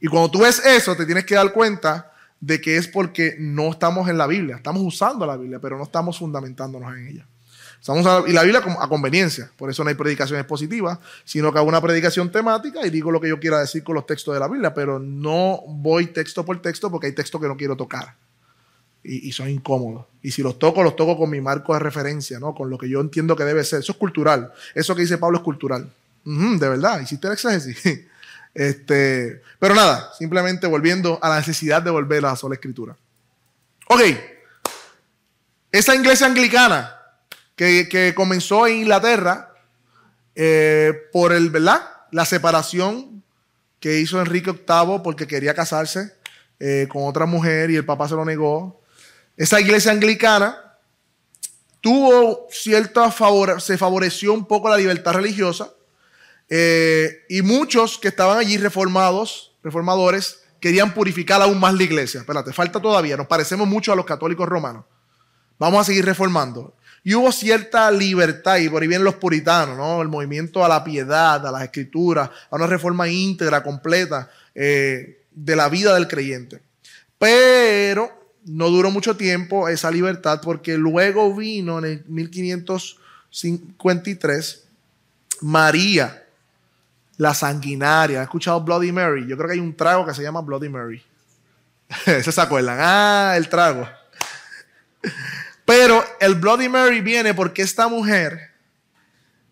Speaker 2: Y cuando tú ves eso, te tienes que dar cuenta de que es porque no estamos en la Biblia, estamos usando la Biblia, pero no estamos fundamentándonos en ella. Y la Biblia a conveniencia, por eso no hay predicaciones positivas, sino que hago una predicación temática y digo lo que yo quiera decir con los textos de la Biblia, pero no voy texto por texto porque hay textos que no quiero tocar y, son incómodos. Y si los toco, los toco con mi marco de referencia, ¿no? con lo que yo entiendo que debe ser. Eso es cultural. Eso que dice Pablo es cultural. de verdad, hiciste el exégesis. este, pero nada, simplemente volviendo a la necesidad de volver a la sola escritura. Ok, esa iglesia anglicana que, comenzó en Inglaterra eh, por el, ¿verdad? La separación que hizo Enrique VIII porque quería casarse eh, con otra mujer y el papá se lo negó. Esa iglesia anglicana tuvo cierta favor, se favoreció un poco la libertad religiosa eh, y muchos que estaban allí reformados, reformadores, querían purificar aún más la iglesia. Espérate, falta todavía, nos parecemos mucho a los católicos romanos. Vamos a seguir reformando. Y hubo cierta libertad, y por ahí vienen los puritanos, ¿no? El movimiento a la piedad, a las escrituras, a una reforma íntegra, completa eh, de la vida del creyente. Pero no duró mucho tiempo esa libertad porque luego vino en el 1553 María, la sanguinaria. ¿Has escuchado Bloody Mary? Yo creo que hay un trago que se llama Bloody Mary. ¿Se acuerdan? Ah, el trago. Pero el Bloody Mary viene porque esta mujer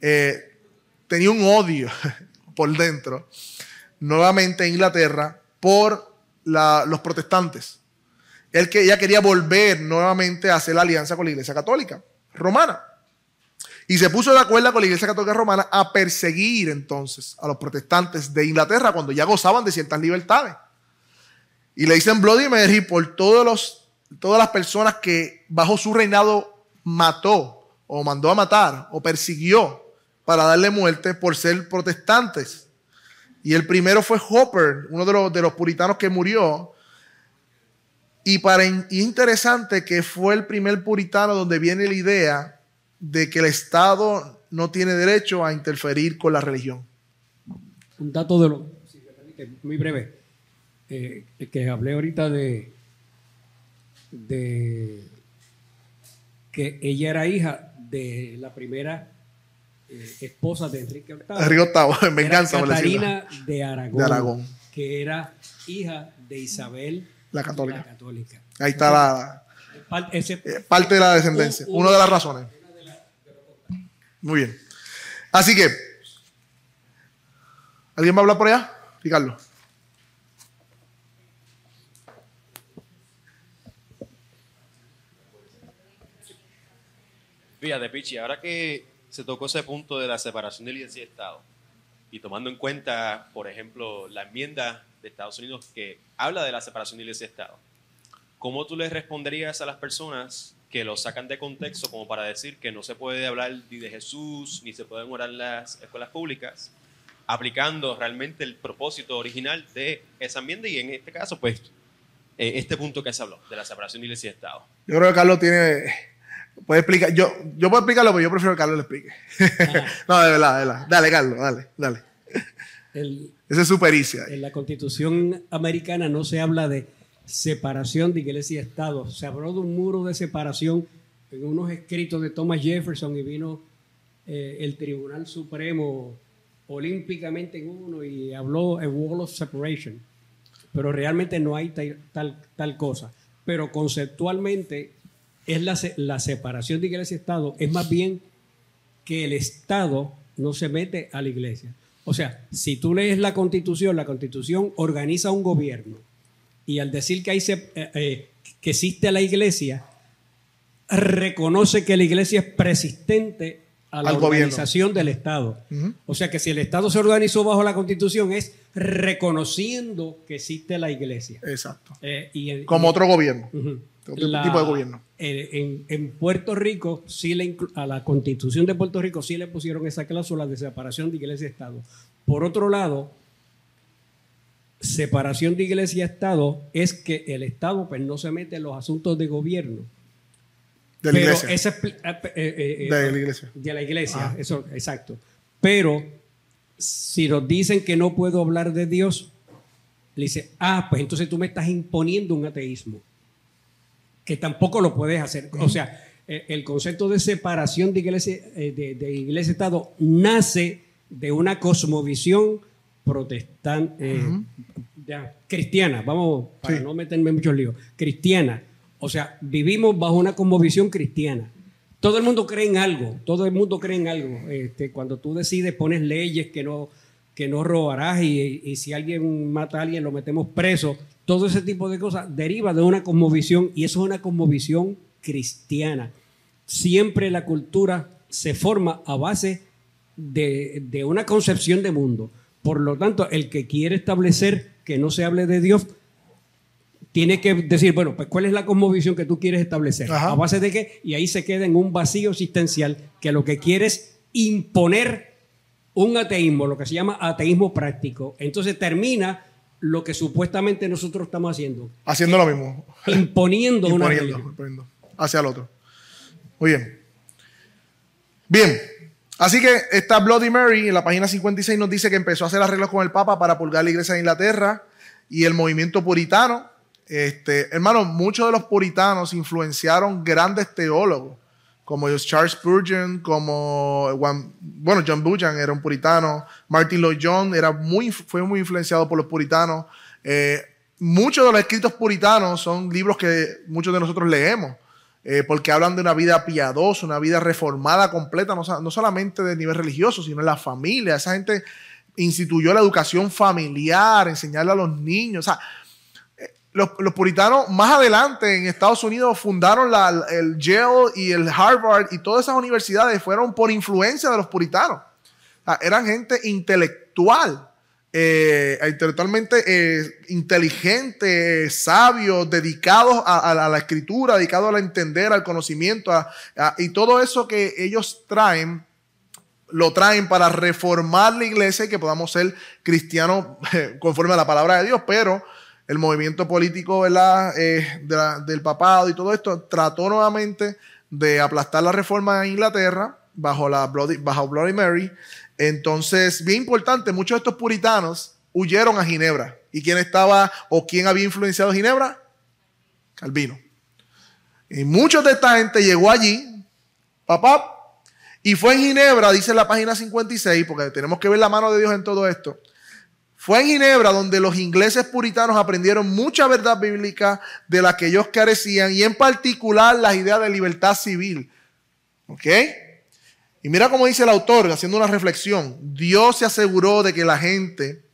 Speaker 2: eh, tenía un odio por dentro, nuevamente en Inglaterra, por los protestantes. Él que ella quería volver nuevamente a hacer la alianza con la Iglesia Católica Romana. Y se puso de acuerdo con la Iglesia Católica Romana a perseguir entonces a los protestantes de Inglaterra cuando ya gozaban de ciertas libertades. Y le dicen Bloody Mary por todos los todas las personas que bajo su reinado mató o mandó a matar o persiguió para darle muerte por ser protestantes. Y el primero fue Hopper, uno de los, de los puritanos que murió. Y para interesante que fue el primer puritano donde viene la idea de que el Estado no tiene derecho a interferir con la religión.
Speaker 3: Un dato de lo, muy breve, eh, que hablé ahorita de, de que ella era hija de la primera eh, esposa de Enrique VIII.
Speaker 2: Enrique VIII, en venganza.
Speaker 3: Catarina de Aragón, de Aragón, que era hija de Isabel
Speaker 2: la católica. Ahí está la, eh, parte de la descendencia, una de las razones. Muy bien. Así que, ¿alguien va a hablar por allá? Ricardo.
Speaker 5: Fíjate, Pichi, ahora que se tocó ese punto de la separación de iglesia y Estado, y tomando en cuenta, por ejemplo, la enmienda de Estados Unidos que habla de la separación de iglesia y Estado, ¿cómo tú le responderías a las personas que lo sacan de contexto como para decir que no se puede hablar ni de Jesús, ni se pueden orar en las escuelas públicas, aplicando realmente el propósito original de esa enmienda y en este caso, pues, eh, este punto que se habló, de la separación de iglesia y Estado?
Speaker 2: Yo creo que Carlos tiene Puede explicar, yo, yo puedo explicarlo, pero yo prefiero que Carlos lo explique. no, de verdad, de verdad. Dale, Carlos, dale, dale. Esa es su pericia.
Speaker 3: En la constitución americana no se habla de separación de iglesia y Estado. Se habló de un muro de separación en unos escritos de Thomas Jefferson y vino eh, el Tribunal Supremo olímpicamente en uno y habló a wall of separation. Pero realmente no hay tal, tal cosa. pero conceptualmente es la, la separación de iglesia y Estado, es más bien que el Estado no se mete a la iglesia. O sea, si tú lees la constitución, la constitución organiza un gobierno y al decir que, hay eh, eh, que existe la iglesia, reconoce que la iglesia es persistente a la organización del Estado. O sea que si el Estado se organizó bajo la Constitución es reconociendo que existe la iglesia.
Speaker 2: Exacto. Eh, Como otro gobierno. Otro tipo de gobierno.
Speaker 3: En, Puerto Rico, sí le a la Constitución de Puerto Rico sí le pusieron esa cláusula de separación de iglesia y Estado. Por otro lado, separación de iglesia y Estado es que el Estado pues, no se mete en los asuntos de gobierno
Speaker 2: de la iglesia.
Speaker 3: Eh, eh,
Speaker 2: eh, de la iglesia.
Speaker 3: De la iglesia, ah. eso, exacto. Pero si nos dicen que no puedo hablar de Dios, le dice, ah, pues entonces tú me estás imponiendo un ateísmo, que tampoco lo puedes hacer. O sea, el concepto de separación de iglesia, de, iglesia-estado nace de una cosmovisión protestante, cristiana, vamos, para no meterme en muchos líos, cristiana o sea, vivimos bajo una conmovisión cristiana. Todo el mundo cree en algo, todo el mundo cree en algo. Este, cuando tú decides, pones leyes que no, que no robarás y, si alguien mata a alguien lo metemos preso. Todo ese tipo de cosas deriva de una conmovisión y eso es una conmovisión cristiana. Siempre la cultura se forma a base de, de una concepción de mundo. Por lo tanto, el que quiere establecer que no se hable de Dios tiene que decir, bueno, pues cuál es la cosmovisión que tú quieres establecer, a base de qué, y ahí se queda en un vacío existencial que lo que quiere es imponer un ateísmo, lo que se llama ateísmo práctico. Entonces termina lo que supuestamente nosotros estamos haciendo.
Speaker 2: Haciendo lo mismo.
Speaker 3: Imponiendo, una
Speaker 2: imponiendo hacia el otro. Muy bien. Bien. Así que esta Bloody Mary en la página 56 nos dice que empezó a hacer arreglos con el Papa para pulgar la iglesia de Inglaterra y el movimiento puritano este, hermano, muchos de los puritanos influenciaron grandes teólogos, como Charles Spurgeon, como bueno, John Bunyan era un puritano, Martin Lloyd Jones era muy, fue muy influenciado por los puritanos. Eh, muchos de los escritos puritanos son libros que muchos de nosotros leemos, eh, porque hablan de una vida piadosa, una vida reformada completa, no, no solamente de nivel religioso, sino en la familia. Esa gente instituyó la educación familiar, enseñarle a los niños. O sea, los, puritanos más adelante en Estados Unidos fundaron el Yale y el Harvard y todas esas universidades fueron por influencia de los puritanos. eran gente intelectual, eh, intelectualmente eh, inteligente, sabios, dedicados a, la escritura, dedicados a entender, al conocimiento y todo eso que ellos traen lo traen para reformar la iglesia y que podamos ser cristianos conforme a la palabra de Dios, pero el movimiento político eh, del papado y todo esto trató nuevamente de aplastar la reforma en Inglaterra bajo, la Bloody, bajo Bloody Mary. Entonces, bien importante, muchos de estos puritanos huyeron a Ginebra. ¿Y quién estaba o quién había influenciado Ginebra? Calvino. Y muchos de esta gente llegó allí, papá, y fue en Ginebra, dice la página 56, porque tenemos que ver la mano de Dios en todo esto. Fue en Ginebra donde los ingleses puritanos aprendieron mucha verdad bíblica de la que ellos carecían y en particular las ideas de libertad civil. ¿Ok? Y mira cómo dice el autor, haciendo una reflexión. Dios se aseguró de que la gente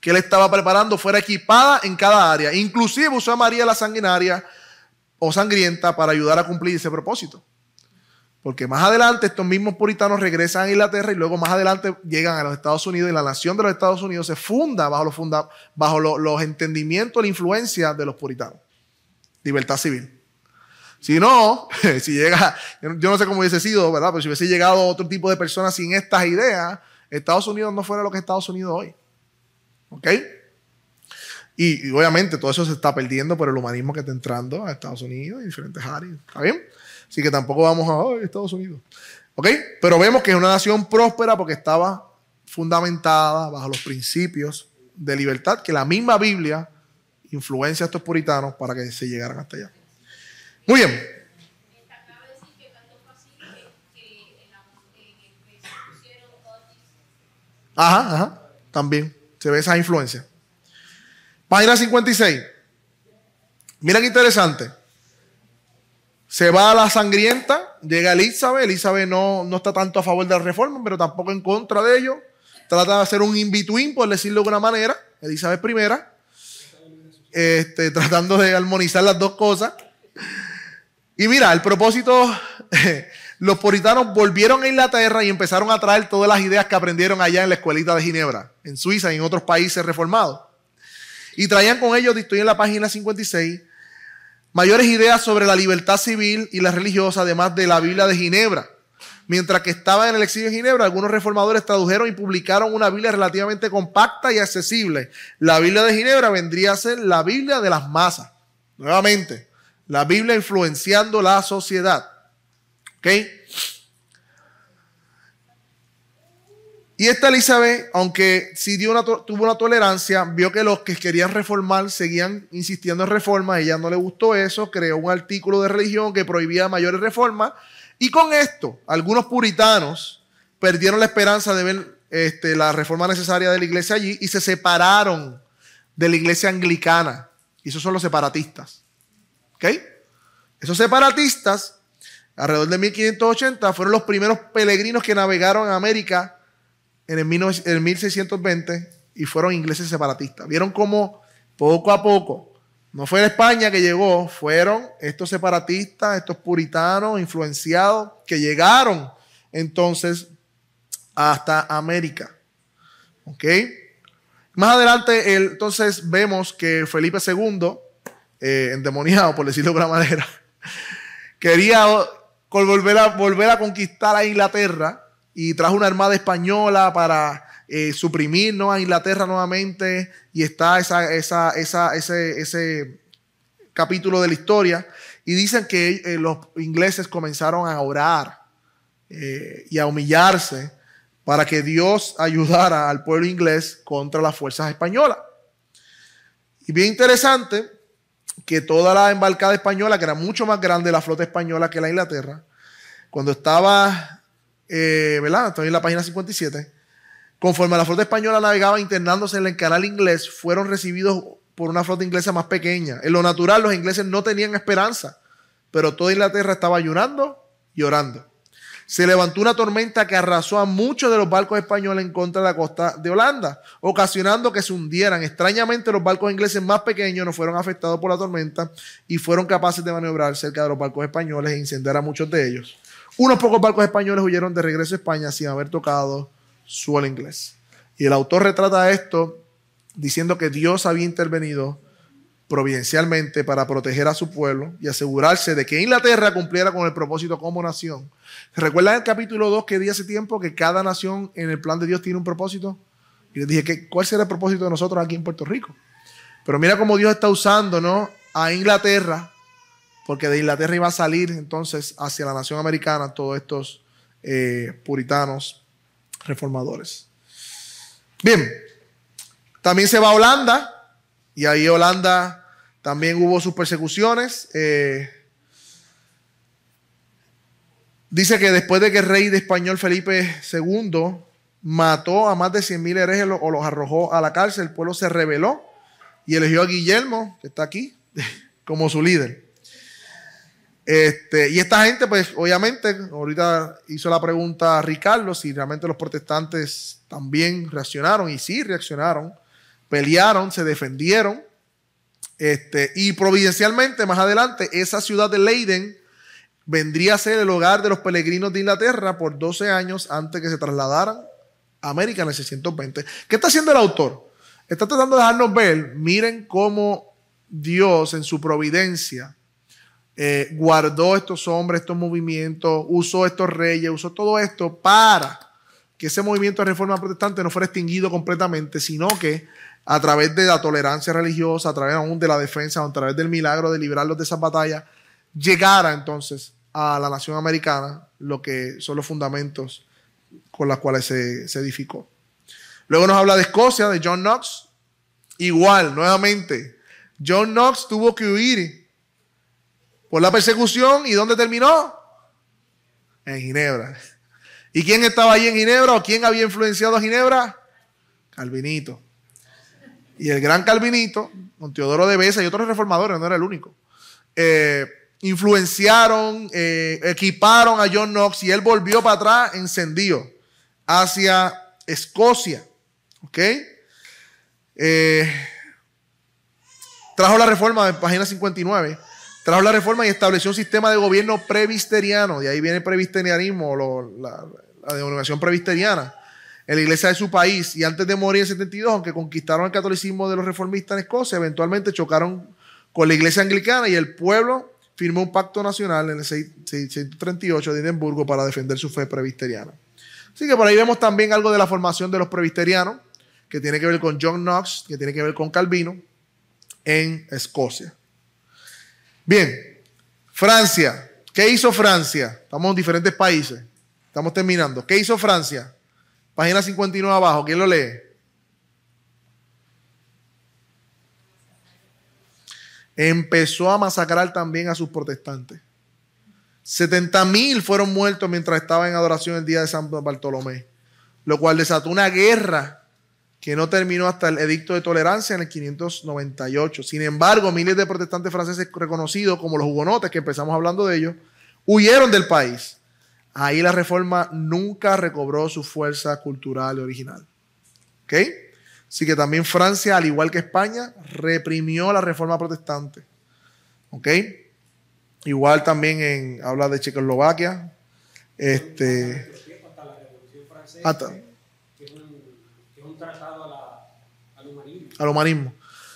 Speaker 2: que él estaba preparando fuera equipada en cada área. Inclusive usó a María la sanguinaria o sangrienta para ayudar a cumplir ese propósito. Porque más adelante estos mismos puritanos regresan a Inglaterra y luego más adelante llegan a los Estados Unidos y la nación de los Estados Unidos se funda bajo los, funda, bajo los, entendimientos, la influencia de los puritanos. Libertad civil. Si no, si llega, yo no sé cómo hubiese sido, ¿verdad? Pero si hubiese llegado otro tipo de personas sin estas ideas, Estados Unidos no fuera lo que es Estados Unidos hoy. ¿Ok? Y, y, obviamente todo eso se está perdiendo por el humanismo que está entrando a Estados Unidos y diferentes áreas. ¿Está bien? Así que tampoco vamos a Estados Unidos. ¿Ok? Pero vemos que es una nación próspera porque estaba fundamentada bajo los principios de libertad que la misma Biblia influencia a estos puritanos para que se llegaran hasta allá. Muy bien. Ajá, ajá. También se ve esa influencia. Página 56. Mira qué interesante. Se va a la sangrienta, llega Elizabeth. Elizabeth no, no está tanto a favor de la reforma, pero tampoco en contra de ello. Trata de hacer un in-between, por decirlo de alguna manera. Elizabeth I, este, tratando de armonizar las dos cosas. Y mira, el propósito, los puritanos volvieron a Inglaterra y empezaron a traer todas las ideas que aprendieron allá en la escuelita de Ginebra, en Suiza y en otros países reformados. Y traían con ellos, estoy en la página 56, mayores ideas sobre la libertad civil y la religiosa, además de la Biblia de Ginebra. Mientras que estaba en el exilio de Ginebra, algunos reformadores tradujeron y publicaron una Biblia relativamente compacta y accesible. La Biblia de Ginebra vendría a ser la Biblia de las masas. Nuevamente, la Biblia influenciando la sociedad. ¿Ok? Y esta Elizabeth, aunque sí una, tuvo una tolerancia, vio que los que querían reformar seguían insistiendo en reformas, a ella no le gustó eso, creó un artículo de religión que prohibía mayores reformas, y con esto, algunos puritanos perdieron la esperanza de ver este, la reforma necesaria de la iglesia allí y se separaron de la iglesia anglicana. Y esos son los separatistas. ¿Ok? Esos separatistas, alrededor de 1580, fueron los primeros peregrinos que navegaron en América en el, 1620 y fueron ingleses separatistas. Vieron cómo poco a poco, no fue España que llegó, fueron estos separatistas, estos puritanos influenciados que llegaron entonces hasta América. ¿Ok? Más adelante, entonces vemos que Felipe II, eh, endemoniado, por decirlo de alguna manera, quería volver a, volver a conquistar a Inglaterra y trajo una armada española para eh, suprimirnos a Inglaterra nuevamente y está esa, esa, esa, ese, ese capítulo de la historia y dicen que eh, los ingleses comenzaron a orar eh, y a humillarse para que Dios ayudara al pueblo inglés contra las fuerzas españolas. Y bien interesante que toda la embarcada española, que era mucho más grande la flota española que la Inglaterra, cuando estaba eh, ¿verdad? Estoy en la página 57. Conforme la flota española navegaba internándose en el canal inglés, fueron recibidos por una flota inglesa más pequeña. En lo natural, los ingleses no tenían esperanza, pero toda Inglaterra estaba ayunando y orando. Se levantó una tormenta que arrasó a muchos de los barcos españoles en contra de la costa de Holanda, ocasionando que se hundieran. Extrañamente, los barcos ingleses más pequeños no fueron afectados por la tormenta y fueron capaces de maniobrar cerca de los barcos españoles e incendiar a muchos de ellos. Unos pocos barcos españoles huyeron de regreso a España sin haber tocado suelo inglés. Y el autor retrata esto diciendo que Dios había intervenido providencialmente para proteger a su pueblo y asegurarse de que Inglaterra cumpliera con el propósito como nación. ¿Recuerdan el capítulo 2 que di hace tiempo que cada nación en el plan de Dios tiene un propósito? Y les dije que cuál será el propósito de nosotros aquí en Puerto Rico. Pero mira cómo Dios está usando ¿no? a Inglaterra porque de Inglaterra iba a salir entonces hacia la nación americana todos estos eh, puritanos reformadores. Bien, también se va a Holanda, y ahí Holanda también hubo sus persecuciones. Eh, dice que después de que el rey de español Felipe II mató a más de 100.000 herejes o los arrojó a la cárcel, el pueblo se rebeló y eligió a Guillermo, que está aquí, como su líder. Este, y esta gente, pues obviamente, ahorita hizo la pregunta a Ricardo si realmente los protestantes también reaccionaron, y sí reaccionaron, pelearon, se defendieron, este, y providencialmente más adelante, esa ciudad de Leiden vendría a ser el hogar de los peregrinos de Inglaterra por 12 años antes que se trasladaran a América en el 620. ¿Qué está haciendo el autor? Está tratando de dejarnos ver, miren cómo Dios en su providencia, eh, guardó estos hombres, estos movimientos, usó estos reyes, usó todo esto para que ese movimiento de reforma protestante no fuera extinguido completamente, sino que a través de la tolerancia religiosa, a través aún de la defensa, a través del milagro de liberarlos de esas batallas, llegara entonces a la nación americana lo que son los fundamentos con los cuales se, se edificó. Luego nos habla de Escocia, de John Knox. Igual, nuevamente, John Knox tuvo que huir por la persecución. ¿Y dónde terminó? En Ginebra. ¿Y quién estaba allí en Ginebra o quién había influenciado a Ginebra? Calvinito. Y el gran Calvinito, con Teodoro de Besa y otros reformadores, no era el único. Eh, influenciaron, eh, equiparon a John Knox y él volvió para atrás encendido hacia Escocia. ¿Ok? Eh, trajo la reforma, en página 59, trajo la reforma y estableció un sistema de gobierno previsteriano. De ahí viene el previsterianismo, la, la denominación previsteriana en la iglesia de su país. Y antes de morir en 72, aunque conquistaron el catolicismo de los reformistas en Escocia, eventualmente chocaron con la iglesia anglicana y el pueblo firmó un pacto nacional en el 638 de Edimburgo para defender su fe previsteriana. Así que por ahí vemos también algo de la formación de los previsterianos, que tiene que ver con John Knox, que tiene que ver con Calvino, en Escocia. Bien, Francia. ¿Qué hizo Francia? Estamos en diferentes países. Estamos terminando. ¿Qué hizo Francia? Página 59 abajo. ¿Quién lo lee? Empezó a masacrar también a sus protestantes. 70 mil fueron muertos mientras estaba en adoración el día de San Bartolomé, lo cual desató una guerra que no terminó hasta el edicto de tolerancia en el 598. Sin embargo, miles de protestantes franceses reconocidos como los hugonotes, que empezamos hablando de ellos, huyeron del país. Ahí la reforma nunca recobró su fuerza cultural original. ¿Ok? Así que también Francia, al igual que España, reprimió la reforma protestante. ¿Ok? Igual también en, habla de Checoslovaquia. Este, hasta, al humanismo.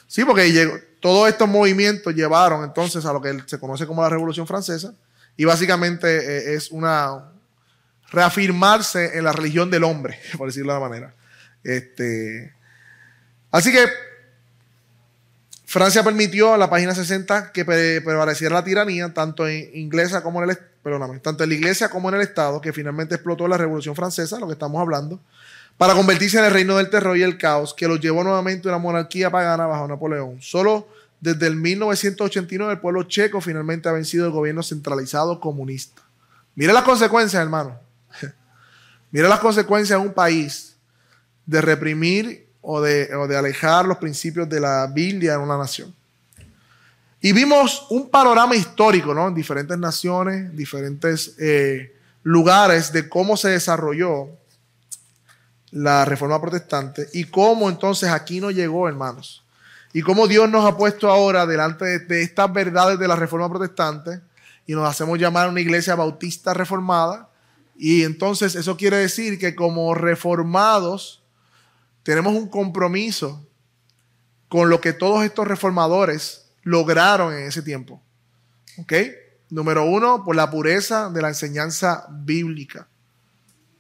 Speaker 2: Sí, porque todos estos movimientos llevaron entonces a lo que se conoce como la Revolución Francesa y básicamente eh, es una reafirmarse en la religión del hombre, por decirlo de la manera. Este, así que Francia permitió a la página 60 que prevaleciera la tiranía, tanto en inglesa como en el, perdóname, tanto en la iglesia como en el Estado, que finalmente explotó la Revolución Francesa, lo que estamos hablando, para convertirse en el reino del terror y el caos que lo llevó nuevamente a una monarquía pagana bajo Napoleón. Solo desde el 1989 el pueblo checo finalmente ha vencido el gobierno centralizado comunista. Mira las consecuencias, hermano. Mira las consecuencias en un país de reprimir o de, de, alejar los principios de la Biblia en una nación. Y vimos un panorama histórico, ¿no? En diferentes naciones, diferentes eh, lugares de cómo se desarrolló la reforma protestante y cómo entonces aquí no llegó, hermanos. Y cómo Dios nos ha puesto ahora delante de, estas verdades de la reforma protestante y nos hacemos llamar una iglesia bautista reformada. Y entonces eso quiere decir que como reformados tenemos un compromiso con lo que todos estos reformadores lograron en ese tiempo. ¿Ok? Número uno, por la pureza de la enseñanza bíblica.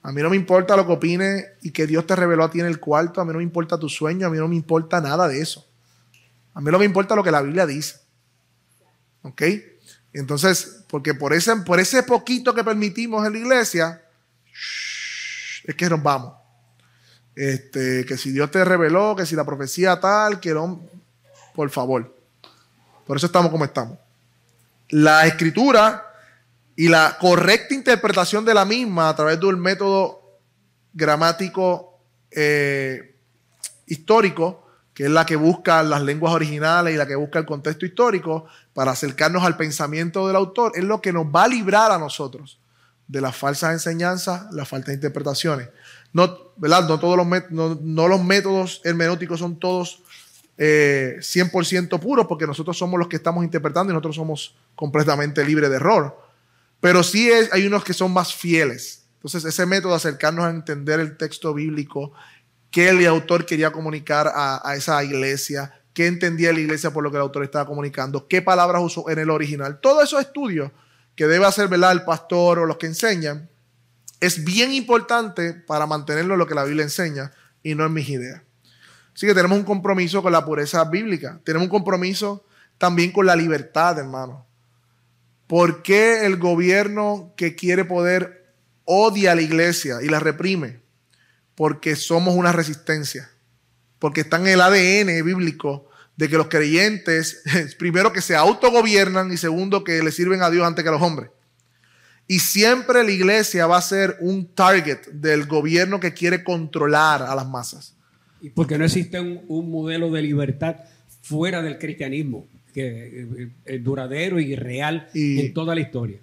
Speaker 2: A mí no me importa lo que opine y que Dios te reveló a ti en el cuarto. A mí no me importa tu sueño. A mí no me importa nada de eso. A mí no me importa lo que la Biblia dice. ¿Ok? Entonces, porque por ese, por ese poquito que permitimos en la iglesia, es que nos vamos. Este, que si Dios te reveló, que si la profecía tal, que no, por favor. Por eso estamos como estamos. La escritura y la correcta interpretación de la misma a través de un método gramático eh, histórico, que es la que busca las lenguas originales y la que busca el contexto histórico para acercarnos al pensamiento del autor, es lo que nos va a librar a nosotros de las falsas enseñanzas, las falsas interpretaciones. No, ¿verdad? no todos los, no, los métodos hermenéuticos son todos 100% eh, puros, porque nosotros somos los que estamos interpretando y nosotros somos completamente libres de error. Pero sí hay unos que son más fieles. Entonces, ese método de acercarnos a entender el texto bíblico, qué el autor quería comunicar a, esa iglesia, qué entendía la iglesia por lo que el autor estaba comunicando, qué palabras usó en el original. Todos esos estudios que debe hacer ¿verdad? el pastor o los que enseñan, es bien importante para mantenerlo en lo que la Biblia enseña y no en mis ideas. Así que tenemos un compromiso con la pureza bíblica, tenemos un compromiso también con la libertad, hermano. ¿Por qué el gobierno que quiere poder odia a la iglesia y la reprime? Porque somos una resistencia. Porque está en el ADN bíblico de que los creyentes, primero que se autogobiernan y segundo que le sirven a Dios antes que a los hombres. Y siempre la iglesia va a ser un target del gobierno que quiere controlar a las masas.
Speaker 3: Y porque no existe un, un modelo de libertad fuera del cristianismo, que es duradero y real en toda la historia.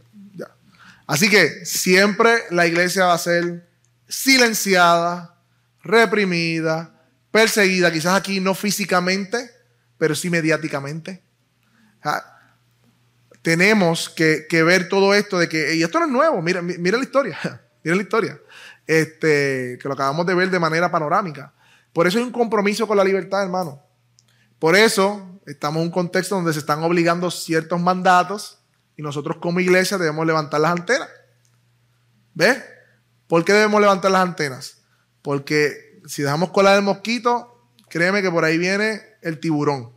Speaker 2: Así que siempre la iglesia va a ser silenciada, reprimida, perseguida, quizás aquí no físicamente, pero sí mediáticamente. tenemos que, ver todo esto de que, y esto no es nuevo, mira, mira la historia, mira la historia, este, que lo acabamos de ver de manera panorámica. Por eso hay un compromiso con la libertad, hermano. Por eso estamos en un contexto donde se están obligando ciertos mandatos y nosotros como iglesia debemos levantar las antenas. ¿Ves? ¿Por qué debemos levantar las antenas? Porque si dejamos colar el mosquito, créeme que por ahí viene el tiburón.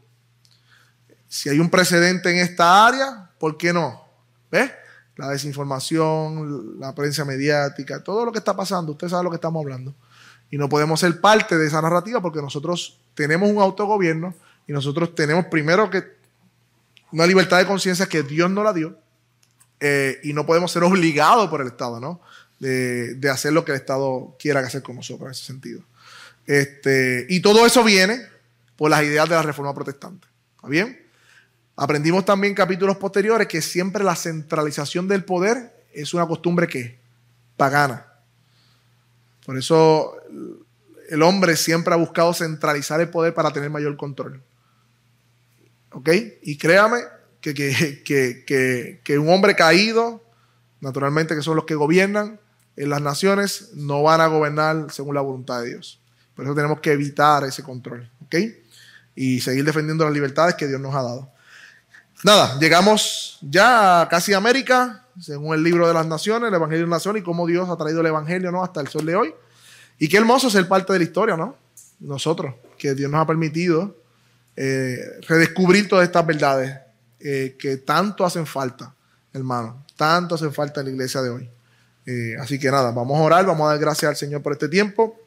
Speaker 2: Si hay un precedente en esta área, ¿por qué no? ¿Ves? La desinformación, la prensa mediática, todo lo que está pasando, usted sabe lo que estamos hablando. Y no podemos ser parte de esa narrativa porque nosotros tenemos un autogobierno y nosotros tenemos primero que una libertad de conciencia que Dios no la dio eh, y no podemos ser obligados por el Estado, ¿no? De, hacer lo que el Estado quiera hacer con nosotros en ese sentido. Este, y todo eso viene por las ideas de la reforma protestante. ¿Está bien? Aprendimos también capítulos posteriores que siempre la centralización del poder es una costumbre que pagana. Por eso el hombre siempre ha buscado centralizar el poder para tener mayor control. ¿Ok? Y créame que, que, un hombre caído, naturalmente que son los que gobiernan en las naciones, no van a gobernar según la voluntad de Dios. Por eso tenemos que evitar ese control. ¿Ok? Y seguir defendiendo las libertades que Dios nos ha dado. Nada, llegamos ya a casi América, según el libro de las naciones, el Evangelio de las Naciones y cómo Dios ha traído el Evangelio ¿no? hasta el sol de hoy. Y qué hermoso ser parte de la historia, ¿no? Nosotros, que Dios nos ha permitido eh, redescubrir todas estas verdades eh, que tanto hacen falta, hermano, tanto hacen falta en la iglesia de hoy. Eh, así que nada, vamos a orar, vamos a dar gracias al Señor por este tiempo.